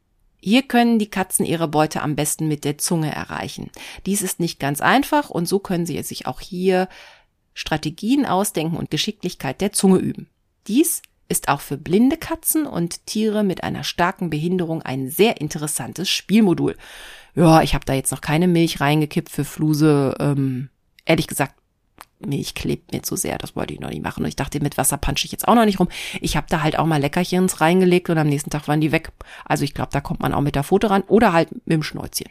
Hier können die Katzen ihre Beute am besten mit der Zunge erreichen. Dies ist nicht ganz einfach und so können sie sich auch hier Strategien ausdenken und Geschicklichkeit der Zunge üben. Dies ist auch für blinde Katzen und Tiere mit einer starken Behinderung ein sehr interessantes Spielmodul. Ja, ich habe da jetzt noch keine Milch reingekippt für Fluse. Ähm, ehrlich gesagt Milch klebt mir zu sehr, das wollte ich noch nicht machen. Und ich dachte, mit Wasser punche ich jetzt auch noch nicht rum. Ich habe da halt auch mal Leckerchens reingelegt und am nächsten Tag waren die weg. Also ich glaube, da kommt man auch mit der Foto ran oder halt mit dem Schnäuzchen.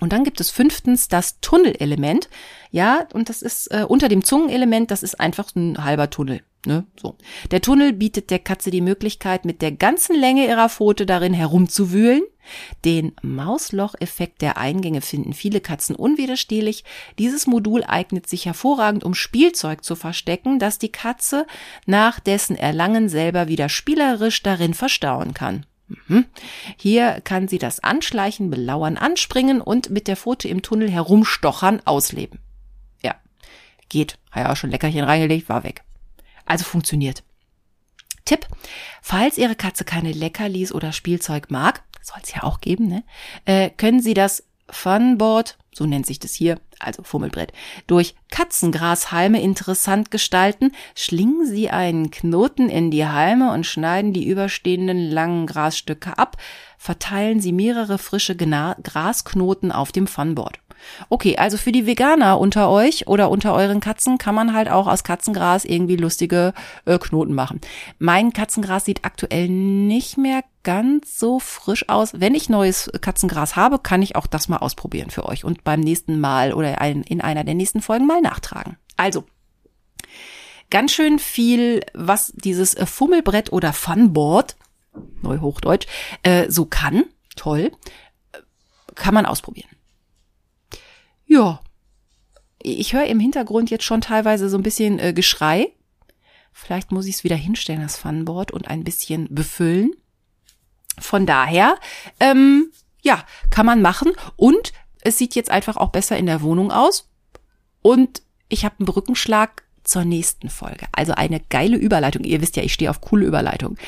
Und dann gibt es fünftens das Tunnelelement. Ja, und das ist äh, unter dem Zungenelement, das ist einfach ein halber Tunnel. Ne? So. Der Tunnel bietet der Katze die Möglichkeit, mit der ganzen Länge ihrer Pfote darin herumzuwühlen. Den Mausloch-Effekt der Eingänge finden viele Katzen unwiderstehlich. Dieses Modul eignet sich hervorragend, um Spielzeug zu verstecken, das die Katze nach dessen Erlangen selber wieder spielerisch darin verstauen kann. Mhm. Hier kann sie das Anschleichen, Belauern, Anspringen und mit der Pfote im Tunnel herumstochern ausleben. Ja, geht. Hat ja auch schon Leckerchen reingelegt, war weg. Also funktioniert. Tipp, falls Ihre Katze keine Leckerlis oder Spielzeug mag, soll es ja auch geben, ne? Äh, können Sie das Funboard, so nennt sich das hier, also Fummelbrett, durch Katzengrashalme interessant gestalten, schlingen Sie einen Knoten in die Halme und schneiden die überstehenden langen Grasstücke ab, verteilen Sie mehrere frische Grasknoten auf dem Funboard. Okay, also für die Veganer unter euch oder unter euren Katzen kann man halt auch aus Katzengras irgendwie lustige äh, Knoten machen. Mein Katzengras sieht aktuell nicht mehr ganz so frisch aus. Wenn ich neues Katzengras habe, kann ich auch das mal ausprobieren für euch und beim nächsten Mal oder in einer der nächsten Folgen mal nachtragen. Also, ganz schön viel, was dieses äh, Fummelbrett oder Funboard, Neuhochdeutsch, äh, so kann. Toll. Kann man ausprobieren. Ja. Ich höre im Hintergrund jetzt schon teilweise so ein bisschen äh, Geschrei. Vielleicht muss ich es wieder hinstellen, das Funboard, und ein bisschen befüllen. Von daher, ähm, ja, kann man machen. Und es sieht jetzt einfach auch besser in der Wohnung aus. Und ich habe einen Brückenschlag zur nächsten Folge. Also eine geile Überleitung. Ihr wisst ja, ich stehe auf coole Überleitung.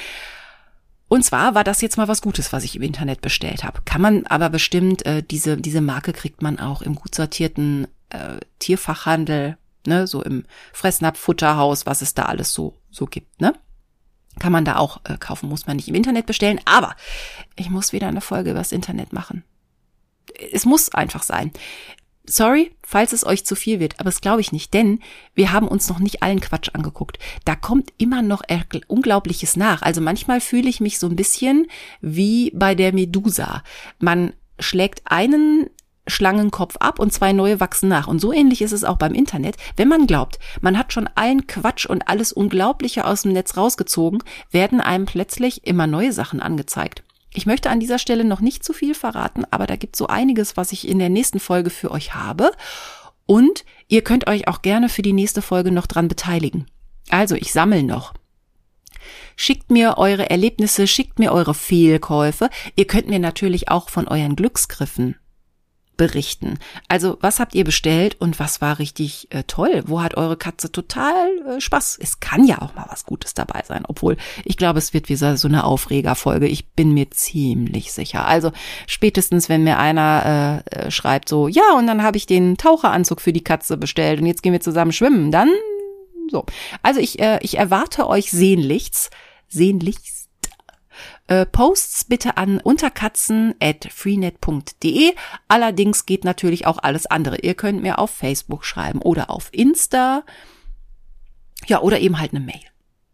Und zwar war das jetzt mal was Gutes, was ich im Internet bestellt habe. Kann man aber bestimmt, äh, diese, diese Marke kriegt man auch im gut sortierten äh, Tierfachhandel, ne, so im Fressnapf, Futterhaus, was es da alles so, so gibt, ne? Kann man da auch äh, kaufen, muss man nicht im Internet bestellen. Aber ich muss wieder eine Folge übers Internet machen. Es muss einfach sein. Sorry, falls es euch zu viel wird, aber das glaube ich nicht, denn wir haben uns noch nicht allen Quatsch angeguckt. Da kommt immer noch Unglaubliches nach. Also manchmal fühle ich mich so ein bisschen wie bei der Medusa. Man schlägt einen Schlangenkopf ab und zwei neue wachsen nach. Und so ähnlich ist es auch beim Internet. Wenn man glaubt, man hat schon allen Quatsch und alles Unglaubliche aus dem Netz rausgezogen, werden einem plötzlich immer neue Sachen angezeigt. Ich möchte an dieser Stelle noch nicht zu viel verraten, aber da gibt so einiges, was ich in der nächsten Folge für euch habe. Und ihr könnt euch auch gerne für die nächste Folge noch dran beteiligen. Also, ich sammle noch. Schickt mir eure Erlebnisse, schickt mir eure Fehlkäufe. Ihr könnt mir natürlich auch von euren Glücksgriffen berichten. Also, was habt ihr bestellt und was war richtig äh, toll? Wo hat eure Katze total äh, Spaß? Es kann ja auch mal was Gutes dabei sein, obwohl ich glaube, es wird wie so eine Aufregerfolge. Ich bin mir ziemlich sicher. Also spätestens, wenn mir einer äh, äh, schreibt so, ja, und dann habe ich den Taucheranzug für die Katze bestellt und jetzt gehen wir zusammen schwimmen, dann so. Also ich, äh, ich erwarte euch sehnlichst, sehnlichst äh, Posts bitte an unterkatzen.freenet.de. Allerdings geht natürlich auch alles andere. Ihr könnt mir auf Facebook schreiben oder auf Insta. Ja, oder eben halt eine Mail.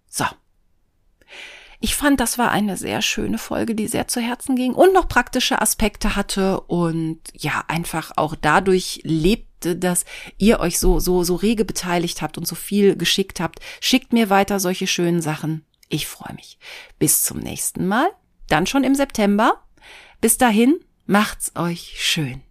So. Ich fand, das war eine sehr schöne Folge, die sehr zu Herzen ging und noch praktische Aspekte hatte und ja, einfach auch dadurch lebte, dass ihr euch so, so, so rege beteiligt habt und so viel geschickt habt. Schickt mir weiter solche schönen Sachen. Ich freue mich. Bis zum nächsten Mal, dann schon im September. Bis dahin, macht's euch schön.